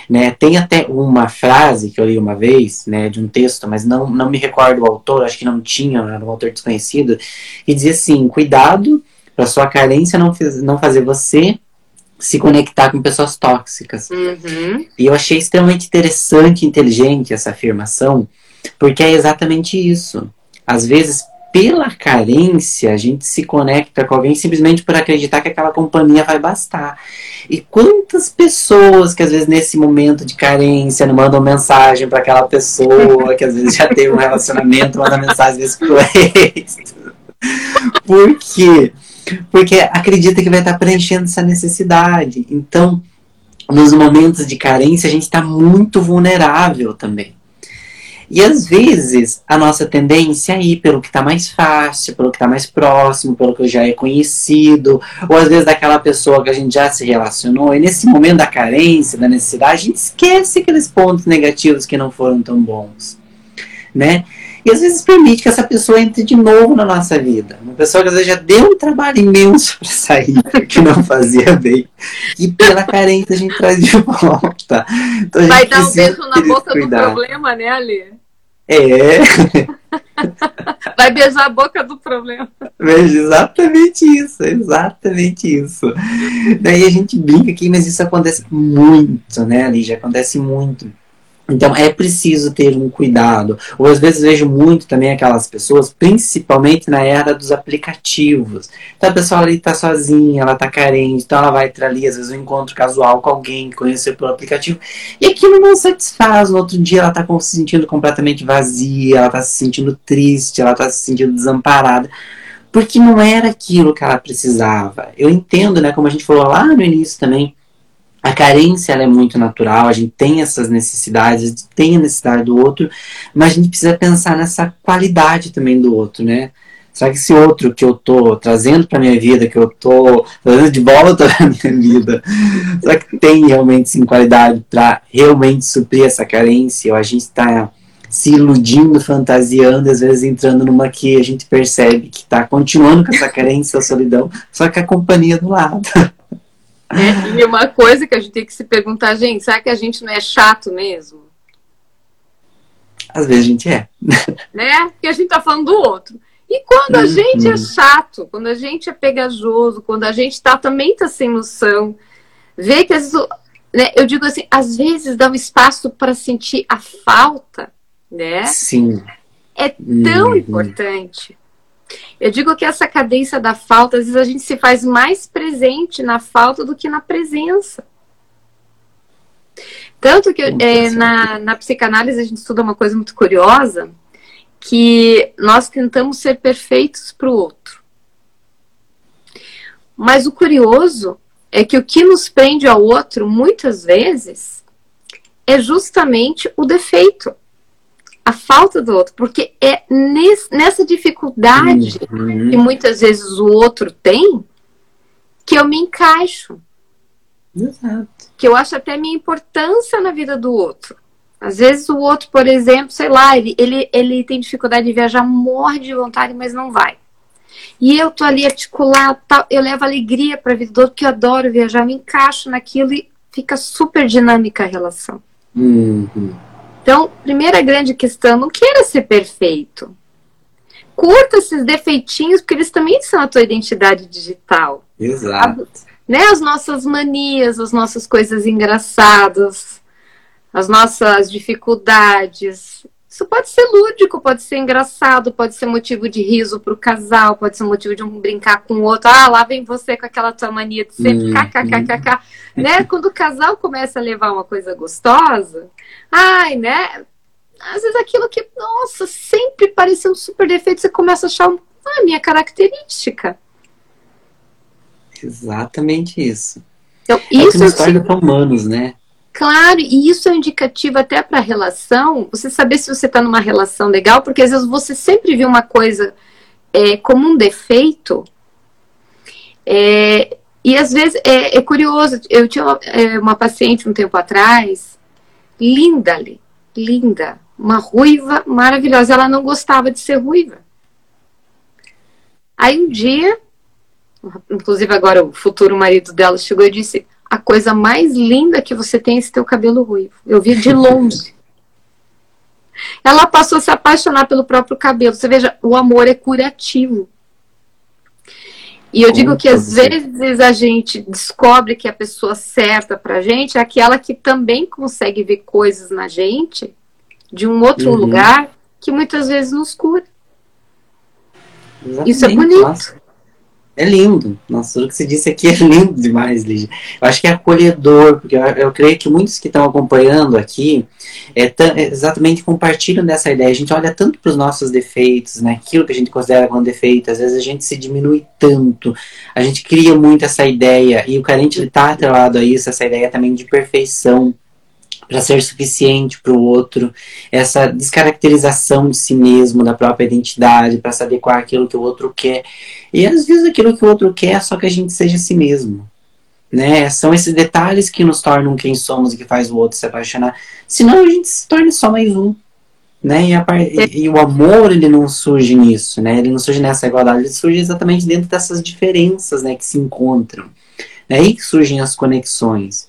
Né? Tem até uma frase que eu li uma vez, né, de um texto, mas não, não me recordo o autor, acho que não tinha, era um autor desconhecido, que dizia assim: cuidado para sua carência não, não fazer você se conectar com pessoas tóxicas. Uhum. E eu achei extremamente interessante e inteligente essa afirmação, porque é exatamente isso. Às vezes, pela carência, a gente se conecta com alguém simplesmente por acreditar que aquela companhia vai bastar. E quantas pessoas que às vezes nesse momento de carência não mandam mensagem para aquela pessoa que às vezes já teve um relacionamento, manda mensagem às vezes pro ex. Por quê? Porque acredita que vai estar preenchendo essa necessidade. Então, nos momentos de carência, a gente está muito vulnerável também. E às vezes a nossa tendência é ir pelo que está mais fácil, pelo que está mais próximo, pelo que já é conhecido, ou às vezes daquela pessoa que a gente já se relacionou, e nesse momento da carência, da necessidade, a gente esquece aqueles pontos negativos que não foram tão bons, né? E às vezes permite que essa pessoa entre de novo na nossa vida. Uma pessoa que às vezes já deu um trabalho imenso para sair, que não fazia bem. E pela carência a gente traz de volta. Então, Vai dar um beijo na boca cuidar. do problema, né, Ali? É. Vai beijar a boca do problema. Veja, exatamente isso, exatamente isso. Daí a gente brinca aqui, mas isso acontece muito, né, Ali? Já acontece muito. Então é preciso ter um cuidado. Ou às vezes vejo muito também aquelas pessoas, principalmente na era dos aplicativos. Então a pessoa ali está sozinha, ela está carente, então ela vai ter ali, às vezes, um encontro casual com alguém que conheceu pelo aplicativo. E aquilo não satisfaz. No outro dia ela está se sentindo completamente vazia, ela está se sentindo triste, ela está se sentindo desamparada. Porque não era aquilo que ela precisava. Eu entendo, né, como a gente falou lá no início também a carência ela é muito natural, a gente tem essas necessidades, tem a necessidade do outro, mas a gente precisa pensar nessa qualidade também do outro, né? Será que esse outro que eu tô trazendo para minha vida, que eu tô trazendo de volta para minha vida, será que tem realmente sim qualidade para realmente suprir essa carência? Ou a gente está se iludindo, fantasiando, às vezes entrando numa que a gente percebe que está continuando com essa carência, a solidão, só que a companhia do lado. É, e uma coisa que a gente tem que se perguntar, gente, será que a gente não é chato mesmo? Às vezes a gente é. Né? Porque a gente tá falando do outro. E quando a uhum. gente é chato, quando a gente é pegajoso, quando a gente tá, também tá sem noção, vê que às vezes, né, eu digo assim, às vezes dá um espaço para sentir a falta, né? Sim. É tão uhum. importante. Eu digo que essa cadência da falta, às vezes a gente se faz mais presente na falta do que na presença. Tanto que é, na, na psicanálise a gente estuda uma coisa muito curiosa, que nós tentamos ser perfeitos para o outro. Mas o curioso é que o que nos prende ao outro, muitas vezes, é justamente o defeito, a falta do outro, porque é nessa dificuldade uhum. que muitas vezes o outro tem que eu me encaixo. Exato. Que eu acho até a minha importância na vida do outro. Às vezes o outro, por exemplo, sei lá, ele, ele, ele tem dificuldade de viajar, morre de vontade, mas não vai. E eu tô ali articulado, tal, eu levo alegria para a vida do outro, porque eu adoro viajar, me encaixo naquilo e fica super dinâmica a relação. Uhum. Então, primeira grande questão, não queira ser perfeito. Curta esses defeitinhos, porque eles também são a tua identidade digital. Exato. né, as nossas manias, as nossas coisas engraçadas, as nossas dificuldades. Isso pode ser lúdico, pode ser engraçado, pode ser motivo de riso para o casal, pode ser motivo de um brincar com o outro. Ah, lá vem você com aquela tua mania de sempre kkkk. Hum. né? Quando o casal começa a levar uma coisa gostosa, ai, né? Às vezes aquilo que, nossa, sempre parecia um super defeito, você começa a achar ah, minha característica. Exatamente isso. Então, isso é que nos torna tão humanos, né? Claro, e isso é indicativo até para a relação, você saber se você está numa relação legal, porque às vezes você sempre viu uma coisa é, como um defeito, é, e às vezes é, é curioso, eu tinha uma, é, uma, paciente um tempo atrás, linda ali, linda, uma ruiva maravilhosa, ela não gostava de ser ruiva. Aí um dia, inclusive agora o futuro marido dela chegou e disse, a coisa mais linda que você tem é esse teu cabelo ruivo. Eu vi de longe. Ela passou a se apaixonar pelo próprio cabelo. Você veja, o amor é curativo. E eu digo que às vezes a gente descobre que a pessoa certa pra gente é aquela que também consegue ver coisas na gente de um outro uhum. lugar que muitas vezes nos cura. Exatamente. Isso é bonito. Nossa. É lindo. Nossa, tudo que você disse aqui é lindo demais, Lígia. Eu acho que é acolhedor, porque eu, eu creio que muitos que estão acompanhando aqui é, é, exatamente compartilham dessa ideia. A gente olha tanto para os nossos defeitos, né? aquilo que a gente considera como defeito, às vezes a gente se diminui tanto, a gente cria muito essa ideia, e o carente está atrelado a isso, essa ideia também de perfeição para ser suficiente para o outro, essa descaracterização de si mesmo, da própria identidade, para se adequar àquilo que o outro quer. E às vezes aquilo que o outro quer é só que a gente seja si mesmo. Né? São esses detalhes que nos tornam quem somos e que faz o outro se apaixonar. Senão a gente se torna só mais um. Né? E, a, e, o amor ele não surge nisso, né? Ele não surge nessa igualdade, ele surge exatamente dentro dessas diferenças, né, que se encontram. É aí que surgem as conexões.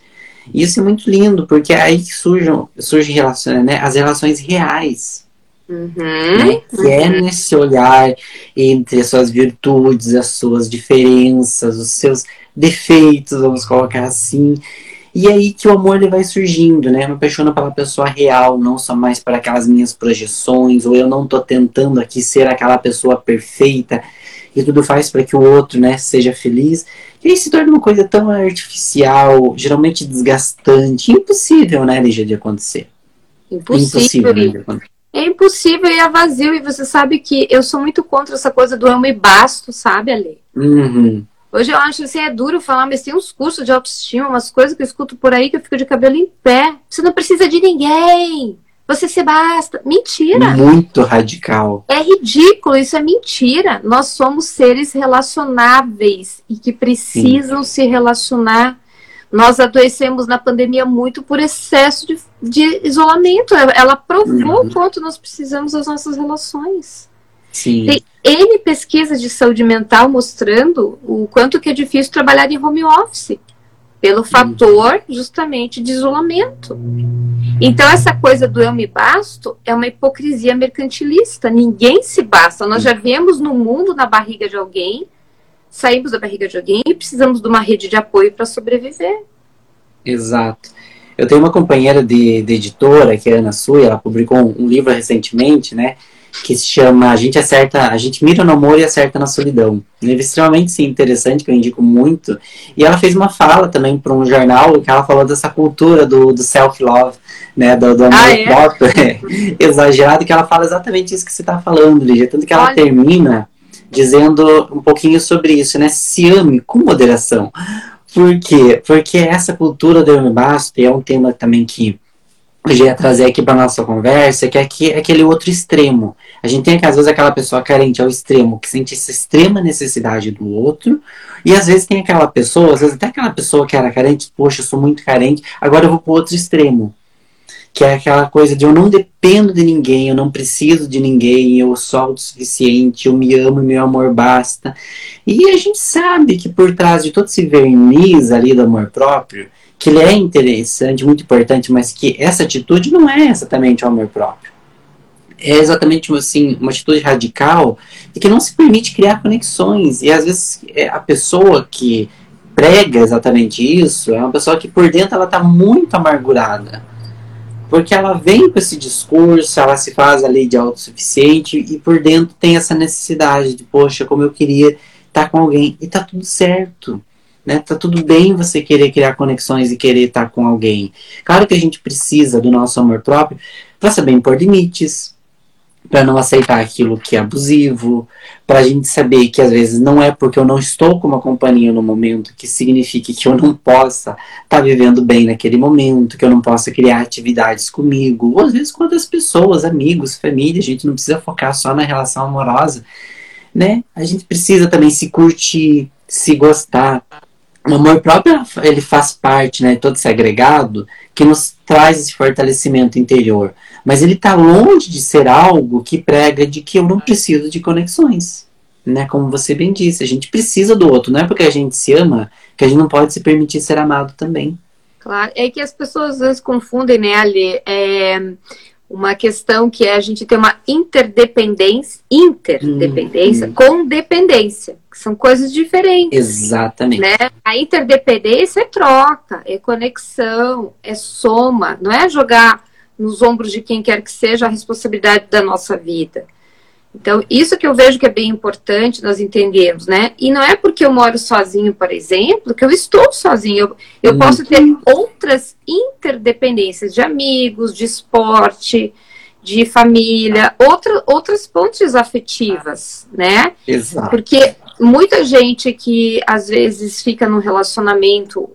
E isso é muito lindo, porque é aí que surgem, surgem relações, né, as relações reais. Uhum, né, que é uhum. nesse olhar entre as suas virtudes, as suas diferenças, os seus defeitos, vamos colocar assim. E é aí que o amor ele vai surgindo, né? Eu me apaixono pela pessoa real, não só mais para aquelas minhas projeções, ou eu não estou tentando aqui ser aquela pessoa perfeita e tudo faz para que o outro, né, seja feliz. E aí se torna uma coisa tão artificial, geralmente desgastante, impossível, né, Lígia, de acontecer. Impossível. impossível né, de acontecer. É impossível e é vazio. E você sabe que eu sou muito contra essa coisa do eu me basto, sabe, Ale? Uhum. Hoje eu acho assim, é duro falar, mas tem uns cursos de autoestima, umas coisas que eu escuto por aí que eu fico de cabelo em pé. Você não precisa de ninguém. Você se basta. Mentira. Muito radical. É ridículo, isso é mentira. Nós somos seres relacionáveis e que precisam Sim. se relacionar. Nós adoecemos na pandemia muito por excesso de, de isolamento. Ela provou uhum. o quanto nós precisamos das nossas relações. Sim. Tem N pesquisas de saúde mental mostrando o quanto que é difícil trabalhar em home office pelo fator justamente de isolamento. Então, essa coisa do eu me basto é uma hipocrisia mercantilista. Ninguém se basta. Nós já vemos no mundo na barriga de alguém, saímos da barriga de alguém e precisamos de uma rede de apoio para sobreviver. Exato. Eu tenho uma companheira de, de editora, que é a Ana Sui, ela publicou um, um livro recentemente, né? Que se chama A gente acerta, a gente mira no amor e acerta na solidão. Um livro extremamente sim, interessante, que eu indico muito. E ela fez uma fala também para um jornal que ela falou dessa cultura do, do self-love, né? Do, do amor ah, é? próprio, é, exagerado, que ela fala exatamente isso que você está falando, Lígia. Tanto que ela Olha. termina dizendo um pouquinho sobre isso, né? Se ame com moderação. Por quê? Porque essa cultura do eu me basto é um tema também que eu ia trazer aqui para nossa conversa, que é, que é aquele outro extremo. A gente tem, às vezes, aquela pessoa carente ao extremo, que sente essa extrema necessidade do outro, e às vezes tem aquela pessoa, às vezes até aquela pessoa que era carente, poxa, eu sou muito carente, agora eu vou pro outro extremo. Que é aquela coisa de eu não dependo de ninguém, eu não preciso de ninguém, eu sou autossuficiente, eu me amo e meu amor basta. E a gente sabe que por trás de todo esse verniz ali do amor próprio, que ele é interessante, muito importante, mas que essa atitude não é exatamente o amor próprio. É exatamente assim, uma atitude radical e que não se permite criar conexões. E às vezes é, a pessoa que prega exatamente isso é uma pessoa que por dentro ela está muito amargurada. Porque ela vem com esse discurso, ela se faz ali de autossuficiente e por dentro tem essa necessidade de, poxa, como eu queria estar tá com alguém. E tá tudo certo. Né? Tá tudo bem você querer criar conexões e querer estar com alguém. Claro que a gente precisa do nosso amor próprio para saber impor limites, para não aceitar aquilo que é abusivo, para a gente saber que às vezes não é porque eu não estou com uma companhia no momento que signifique que eu não possa estar tá vivendo bem naquele momento, que eu não possa criar atividades comigo, ou às vezes com outras pessoas, amigos, família, a gente não precisa focar só na relação amorosa, né? A gente precisa também se curtir, se gostar, o amor próprio ele faz parte né, todo esse agregado que nos traz esse fortalecimento interior. Mas ele está longe de ser algo que prega de que eu não preciso de conexões. Né? Como você bem disse, a gente precisa do outro. Não é porque a gente se ama que a gente não pode se permitir ser amado também. Claro, é que as pessoas às vezes confundem, né, Ali? É, uma questão que é a gente ter uma interdependência, interdependência hum, com dependência, que são coisas diferentes. Exatamente. Né? A interdependência é troca, é conexão, é soma, não é jogar nos ombros de quem quer que seja a responsabilidade da nossa vida. Então, isso que eu vejo que é bem importante nós entendermos, né? E não é porque eu moro sozinho, por exemplo, que eu estou sozinho. Eu, eu uhum. posso ter outras interdependências de amigos, de esporte, de família, outra, outras pontes afetivas, né? Exato. Porque muita gente que às vezes fica num relacionamento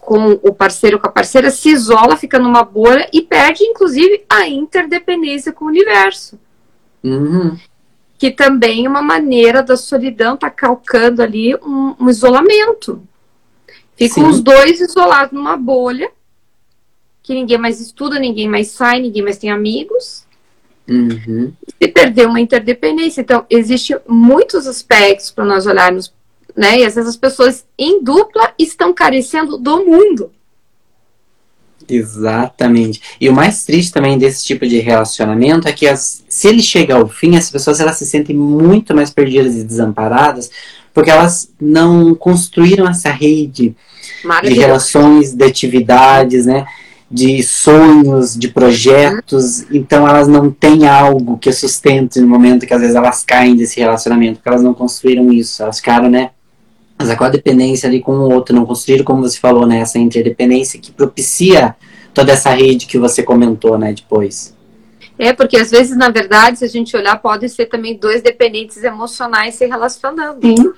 com o parceiro com a parceira se isola, fica numa bolha e perde, inclusive, a interdependência com o universo. Uhum. Que também é uma maneira da solidão tá calcando ali um, um isolamento. Ficam Sim. os dois isolados numa bolha, que ninguém mais estuda, ninguém mais sai, ninguém mais tem amigos. Uhum. E perdeu uma interdependência. Então, existem muitos aspectos para nós olharmos, né? E às vezes as pessoas em dupla estão carecendo do mundo. Exatamente. E o mais triste também desse tipo de relacionamento é que as, se ele chega ao fim, as pessoas elas se sentem muito mais perdidas e desamparadas porque elas não construíram essa rede de relações, de atividades, né? De sonhos, de projetos, então elas não têm algo que sustente no momento que às vezes elas caem desse relacionamento, porque elas não construíram isso, elas ficaram, né? Mas a codependência ali com o outro, não construir, como você falou, né, essa interdependência que propicia toda essa rede que você comentou, né, depois. É, porque às vezes, na verdade, se a gente olhar, podem ser também dois dependentes emocionais se relacionando. Sim.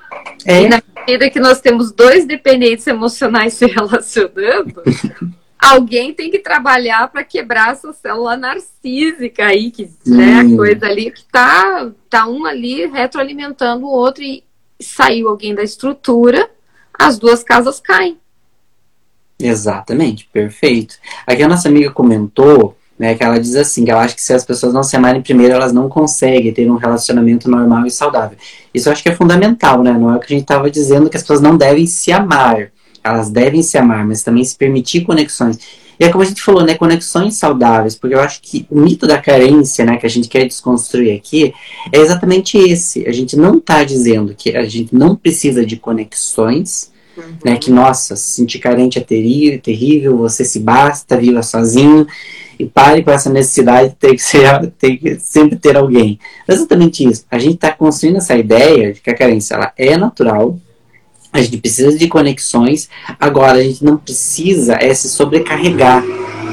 É. E na medida que nós temos dois dependentes emocionais se relacionando, alguém tem que trabalhar para quebrar essa célula narcísica aí, que né, a coisa ali que tá, tá um ali retroalimentando o outro e, saiu alguém da estrutura, as duas casas caem. Exatamente, perfeito. Aqui a nossa amiga comentou, né, que ela diz assim, que ela acha que se as pessoas não se amarem primeiro, elas não conseguem ter um relacionamento normal e saudável. Isso eu acho que é fundamental, né? Não é o que a gente estava dizendo que as pessoas não devem se amar. elas devem se amar, mas também se permitir conexões. E é como a gente falou, né, conexões saudáveis, porque eu acho que o mito da carência, né, que a gente quer desconstruir aqui, é exatamente esse. A gente não está dizendo que a gente não precisa de conexões, uhum. né, que, nossa, se sentir carente é terrível, terrível, você se basta, viva sozinho, e pare com essa necessidade de ter que, ser, ter que sempre ter alguém. Exatamente isso. A gente está construindo essa ideia de que a carência ela é natural, a gente precisa de conexões, agora a gente não precisa é se sobrecarregar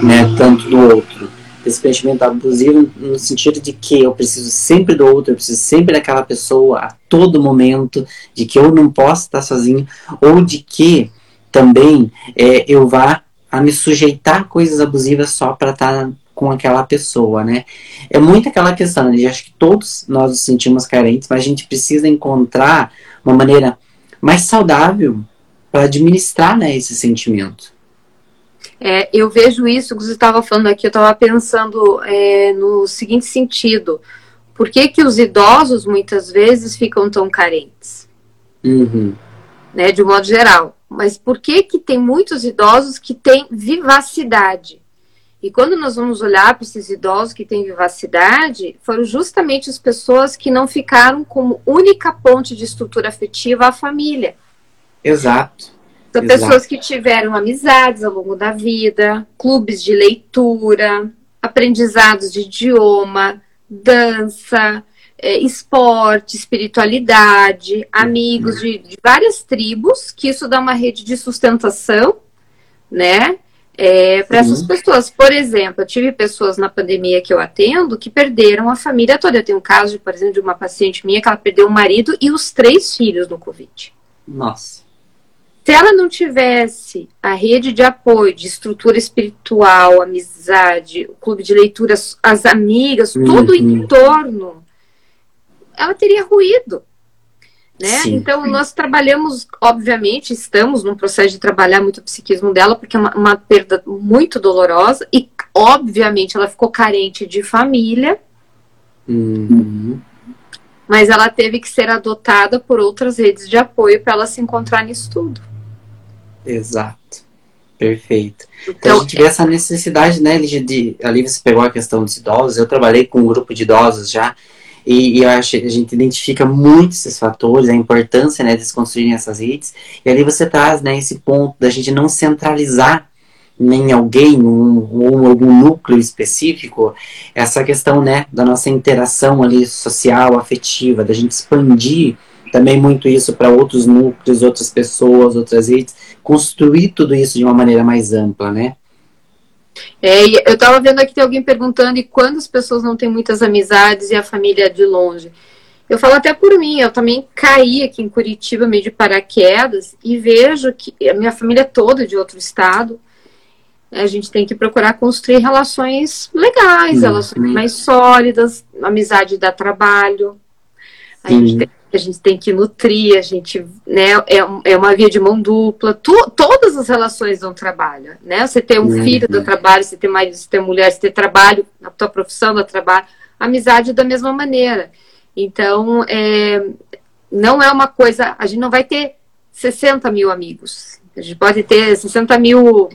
né, tanto do outro. Esse pensamento abusivo no sentido de que eu preciso sempre do outro, eu preciso sempre daquela pessoa a todo momento, de que eu não posso estar sozinho, ou de que também é, eu vá a me sujeitar a coisas abusivas só para estar com aquela pessoa, né? É muito aquela questão, né? acho que todos nós nos sentimos carentes, mas a gente precisa encontrar uma maneira mais saudável para administrar né, esse sentimento. É, eu vejo isso que você estava falando aqui, eu estava pensando é, no seguinte sentido. Por que, que os idosos muitas vezes ficam tão carentes? Uhum. Né, de um modo geral. Mas por que, que tem muitos idosos que têm vivacidade? E quando nós vamos olhar para esses idosos que têm vivacidade, foram justamente as pessoas que não ficaram como única ponte de estrutura afetiva a família. Exato. São Exato. pessoas que tiveram amizades ao longo da vida, clubes de leitura, aprendizados de idioma, dança, é, esporte, espiritualidade, amigos de, de várias tribos, que isso dá uma rede de sustentação, né? É, para essas pessoas. Por exemplo, eu tive pessoas na pandemia que eu atendo que perderam a família toda. Eu tenho um caso, por exemplo, de uma paciente minha que ela perdeu o marido e os três filhos no Covid. Nossa. Se ela não tivesse a rede de apoio, de estrutura espiritual, amizade, o clube de leitura, as amigas, uhum. todo o entorno, ela teria ruído. Né? Então, nós trabalhamos, obviamente, estamos num processo de trabalhar muito o psiquismo dela, porque é uma, uma, perda muito dolorosa, e, obviamente, ela ficou carente de família, uhum. mas ela teve que ser adotada por outras redes de apoio para ela se encontrar nisso tudo. Exato. Perfeito. Então, então a gente vê essa necessidade, né, de, de, ali você pegou a questão dos idosos, eu trabalhei com um grupo de idosos já, e, e, eu acho que a gente identifica muito esses fatores, a importância né, de se construírem essas redes. E ali você traz né, esse ponto da gente não centralizar em alguém um, ou algum núcleo específico, essa questão né, da nossa interação ali social, afetiva, da gente expandir também muito isso para outros núcleos, outras pessoas, outras redes, construir tudo isso de uma maneira mais ampla, né? É, eu estava vendo aqui tem alguém perguntando e quando as pessoas não têm muitas amizades e a família é de longe. Eu falo até por mim, eu também caí aqui em Curitiba meio de paraquedas e vejo que a minha família é toda de outro estado. A gente tem que procurar construir relações legais, uhum. relações mais sólidas, amizade dá trabalho. A gente tem a gente tem que nutrir, a gente, né, é, é uma via de mão dupla, tu, todas as relações dão trabalho, né, você ter um uhum. filho do trabalho, você ter marido, você ter mulher, você ter trabalho, a tua profissão do trabalho, amizade da mesma maneira, então, é, não é uma coisa, a gente não vai ter 60 mil amigos, a gente pode ter 60 mil,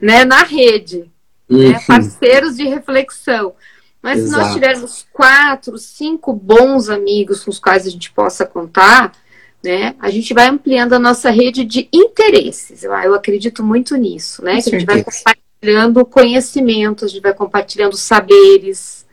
né, na rede, né, uhum. né, parceiros de reflexão, mas Exato. se nós tivermos quatro, cinco bons amigos com os quais a gente possa contar, né, a gente vai ampliando a nossa rede de interesses. Eu, eu acredito muito nisso, né? que a gente vai compartilhando conhecimentos, a gente vai compartilhando saberes.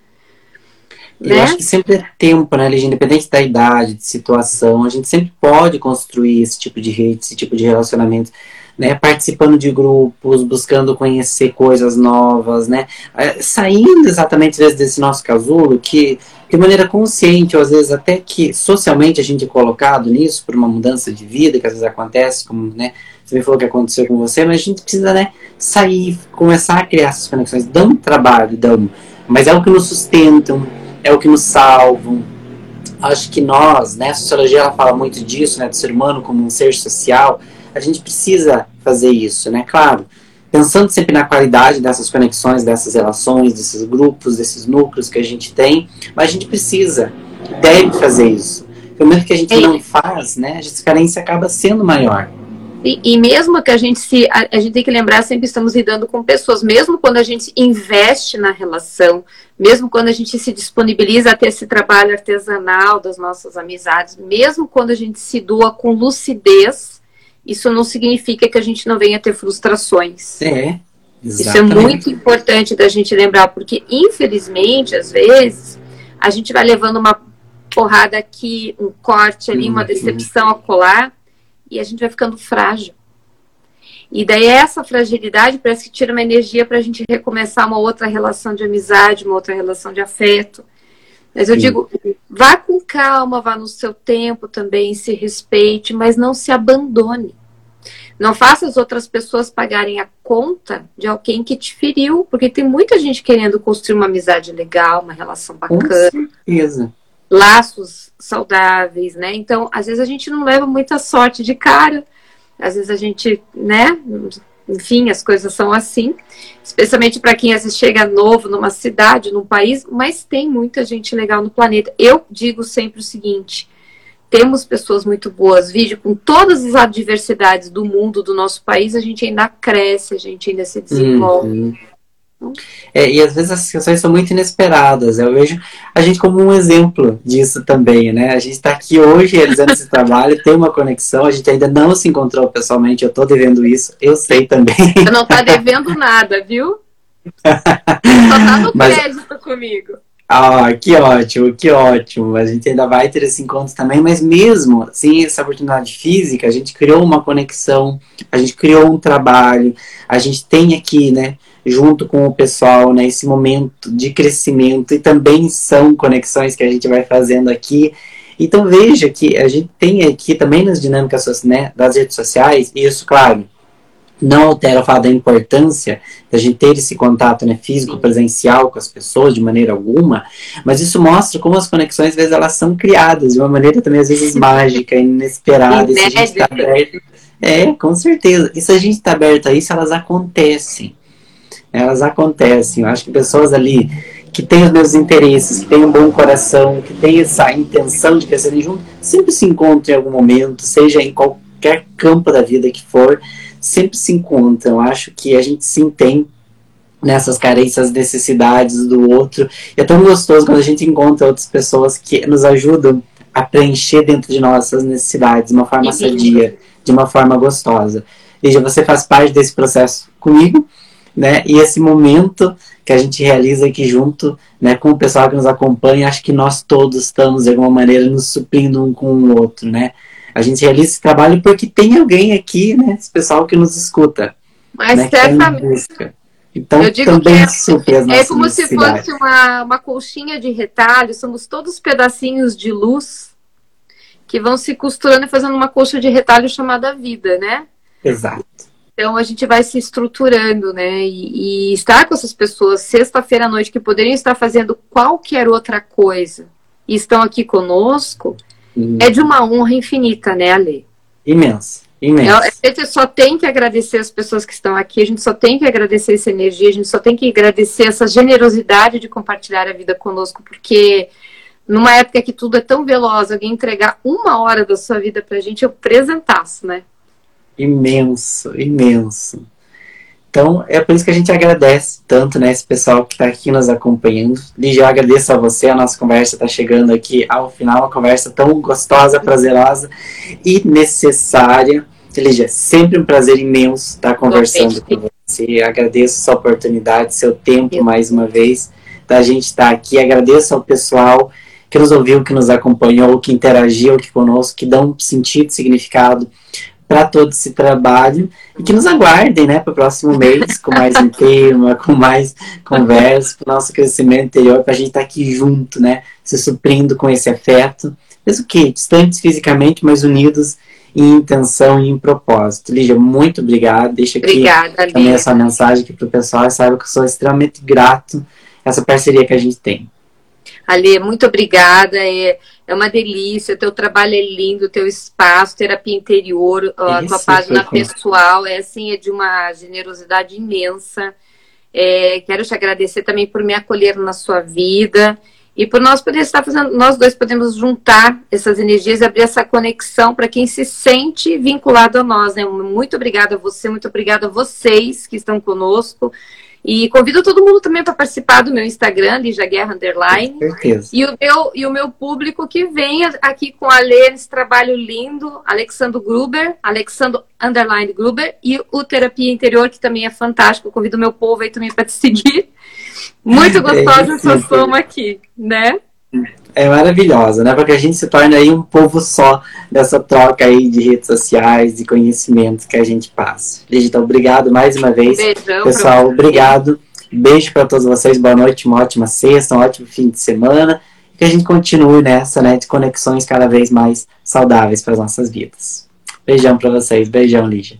Eu né? acho que sempre é tempo, né, Lígia? Independente da idade, de situação, a gente sempre pode construir esse tipo de rede, esse tipo de relacionamento né, participando de grupos, buscando conhecer coisas novas, né, é, saindo exatamente desse nosso casulo, que de maneira consciente, ou às vezes até que socialmente a gente é colocado nisso por uma mudança de vida que às vezes acontece, como, né, você me falou que aconteceu com você, mas a gente precisa, né, sair, começar a criar essas conexões, dão trabalho, dão, mas é o que nos sustentam, é o que nos salvam, acho que nós, né, a sociologia ela fala muito disso, né, do ser humano como um ser social, a gente precisa fazer isso, né? Claro, pensando sempre na qualidade dessas conexões, dessas relações, desses grupos, desses núcleos que a gente tem, mas a gente precisa, deve fazer isso. No momento que a gente não faz, né, a carência acaba sendo maior. E, e, mesmo que a gente se. A, a, gente tem que lembrar, sempre estamos lidando com pessoas, mesmo quando a gente investe na relação, mesmo quando a gente se disponibiliza a ter esse trabalho artesanal das nossas amizades, mesmo quando a gente se doa com lucidez, isso não significa que a gente não venha ter frustrações. É. Exatamente. Isso é muito importante da gente lembrar, porque infelizmente, às vezes, a gente vai levando uma porrada aqui, um corte ali, uma decepção a colar e a gente vai ficando frágil. E daí essa fragilidade parece que tira uma energia para a gente recomeçar uma outra relação de amizade, uma outra relação de afeto. Mas eu Sim. digo, vá com calma, vá no seu tempo também, se respeite, mas não se abandone. Não faça as outras pessoas pagarem a conta de alguém que te feriu, porque tem muita gente querendo construir uma amizade legal, uma relação bacana. Com certeza laços saudáveis, né? Então, às vezes a gente não leva muita sorte de cara, às vezes a gente, né? Enfim, as coisas são assim, especialmente para quem às vezes chega novo numa cidade, num país, mas tem muita gente legal no planeta. Eu digo sempre o seguinte: temos pessoas muito boas, vídeo com todas as adversidades do mundo, do nosso país, a gente ainda cresce, a gente ainda se desenvolve. Uhum. É, e às vezes as situações são muito inesperadas. Eu vejo a gente como um exemplo disso também, né? A gente está aqui hoje realizando esse trabalho, tem uma conexão, a gente ainda não se encontrou pessoalmente, eu estou devendo isso, eu sei também. Você não está devendo nada, viu? Só tá no Mas... crédito comigo. Ah, que ótimo, que ótimo. A gente ainda vai ter esse encontro também, mas mesmo sem essa oportunidade física, a gente criou uma conexão, a gente criou um trabalho, a gente tem aqui, né, junto com o pessoal nesse né, momento de crescimento e também são conexões que a gente vai fazendo aqui. Então veja que a gente tem aqui também nas dinâmicas né, das redes sociais, e isso, claro, não altera o fato da importância da gente ter esse contato né, físico, presencial com as pessoas de maneira alguma, mas isso mostra como as conexões, às vezes, elas são criadas de uma maneira também, às vezes, mágica, inesperada. E se a gente está aberto, é, com certeza. E se a gente está aberto a isso, elas acontecem elas acontecem. Eu acho que pessoas ali que têm os mesmos interesses, que têm um bom coração, que têm essa intenção de crescerem juntos, sempre se encontram em algum momento, seja em qualquer campo da vida que for, sempre se encontram. Eu acho que a gente sim tem nessas carências, necessidades do outro. E é tão gostoso quando a gente encontra outras pessoas que nos ajudam a preencher dentro de nossas necessidades de uma forma sadia, de uma forma gostosa. Veja, você faz parte desse processo comigo né? E esse momento que a gente realiza aqui junto, né, com o pessoal que nos acompanha, acho que nós todos estamos de alguma maneira nos suprindo um com o outro, né? A gente realiza esse trabalho porque tem alguém aqui, né, esse pessoal que nos escuta. Mas né, certamente. Então, eu digo também que é, é como se fosse uma, uma colchinha de retalho, somos todos pedacinhos de luz que vão se costurando e fazendo uma colcha de retalho chamada vida, né? Exato. Então a gente vai se estruturando, né? E, e estar com essas pessoas sexta-feira à noite que poderiam estar fazendo qualquer outra coisa e estão aqui conosco hum. é de uma honra infinita, né, Ale? Imensa. Imensa. A gente só tem que agradecer as pessoas que estão aqui, a gente só tem que agradecer essa energia, a gente só tem que agradecer essa generosidade de compartilhar a vida conosco, porque numa época que tudo é tão veloz, alguém entregar uma hora da sua vida pra gente é um presentaço, né? Imenso, imenso. Então, é por isso que a gente agradece tanto, né, esse pessoal que está aqui nos acompanhando. E já agradeço a você, a nossa conversa está chegando aqui ao final, uma conversa tão gostosa, prazerosa e necessária. Lígia, é sempre um prazer imenso estar conversando com você. Agradeço sua oportunidade, seu tempo mais uma vez, da gente estar aqui. Agradeço ao pessoal que nos ouviu, que nos acompanhou, que interagiu aqui conosco, que dão sentido, significado para todo esse trabalho e que nos aguardem, né, para o próximo mês com mais um tema, com mais conversa, para o nosso crescimento interior, para a gente estar tá aqui junto, né, se suprindo com esse afeto, mesmo que distantes fisicamente, mas unidos em intenção e em propósito. Lígia, muito obrigado. Deixa aqui Obrigada, também essa mensagem aqui para o pessoal, saiba que eu sou extremamente grato essa parceria que a gente tem. Ali, muito obrigada. É, é uma delícia. O teu trabalho é lindo, o teu espaço, terapia interior, a tua página pessoal é assim, é de uma generosidade imensa. É, quero te agradecer também por me acolher na sua vida. E por nós poder estar fazendo, nós dois podemos juntar essas energias e abrir essa conexão para quem se sente vinculado a nós, né? Muito obrigada a você, muito obrigada a vocês que estão conosco. E convido todo mundo também para participar do meu Instagram, Lígia Guerra Underline. Com certeza. E o, meu, e o meu público que venha aqui com a Lê nesse trabalho lindo, Alexandro Gruber, Alexandro Underline Gruber, e o Terapia Interior, que também é fantástico. convido o meu povo aí também para te seguir. Muito gostosa é essa soma aqui, né? É maravilhosa, né? Porque a gente se torna aí um povo só dessa troca aí de redes sociais e conhecimentos que a gente passa. Digital, obrigado mais uma vez. Beijão Pessoal, obrigado. Beijo para todos vocês, boa noite, uma ótima sexta, um ótimo fim de semana. Que a gente continue nessa, né, de conexões cada vez mais saudáveis para as nossas vidas. Beijão para vocês, beijão, Lígia.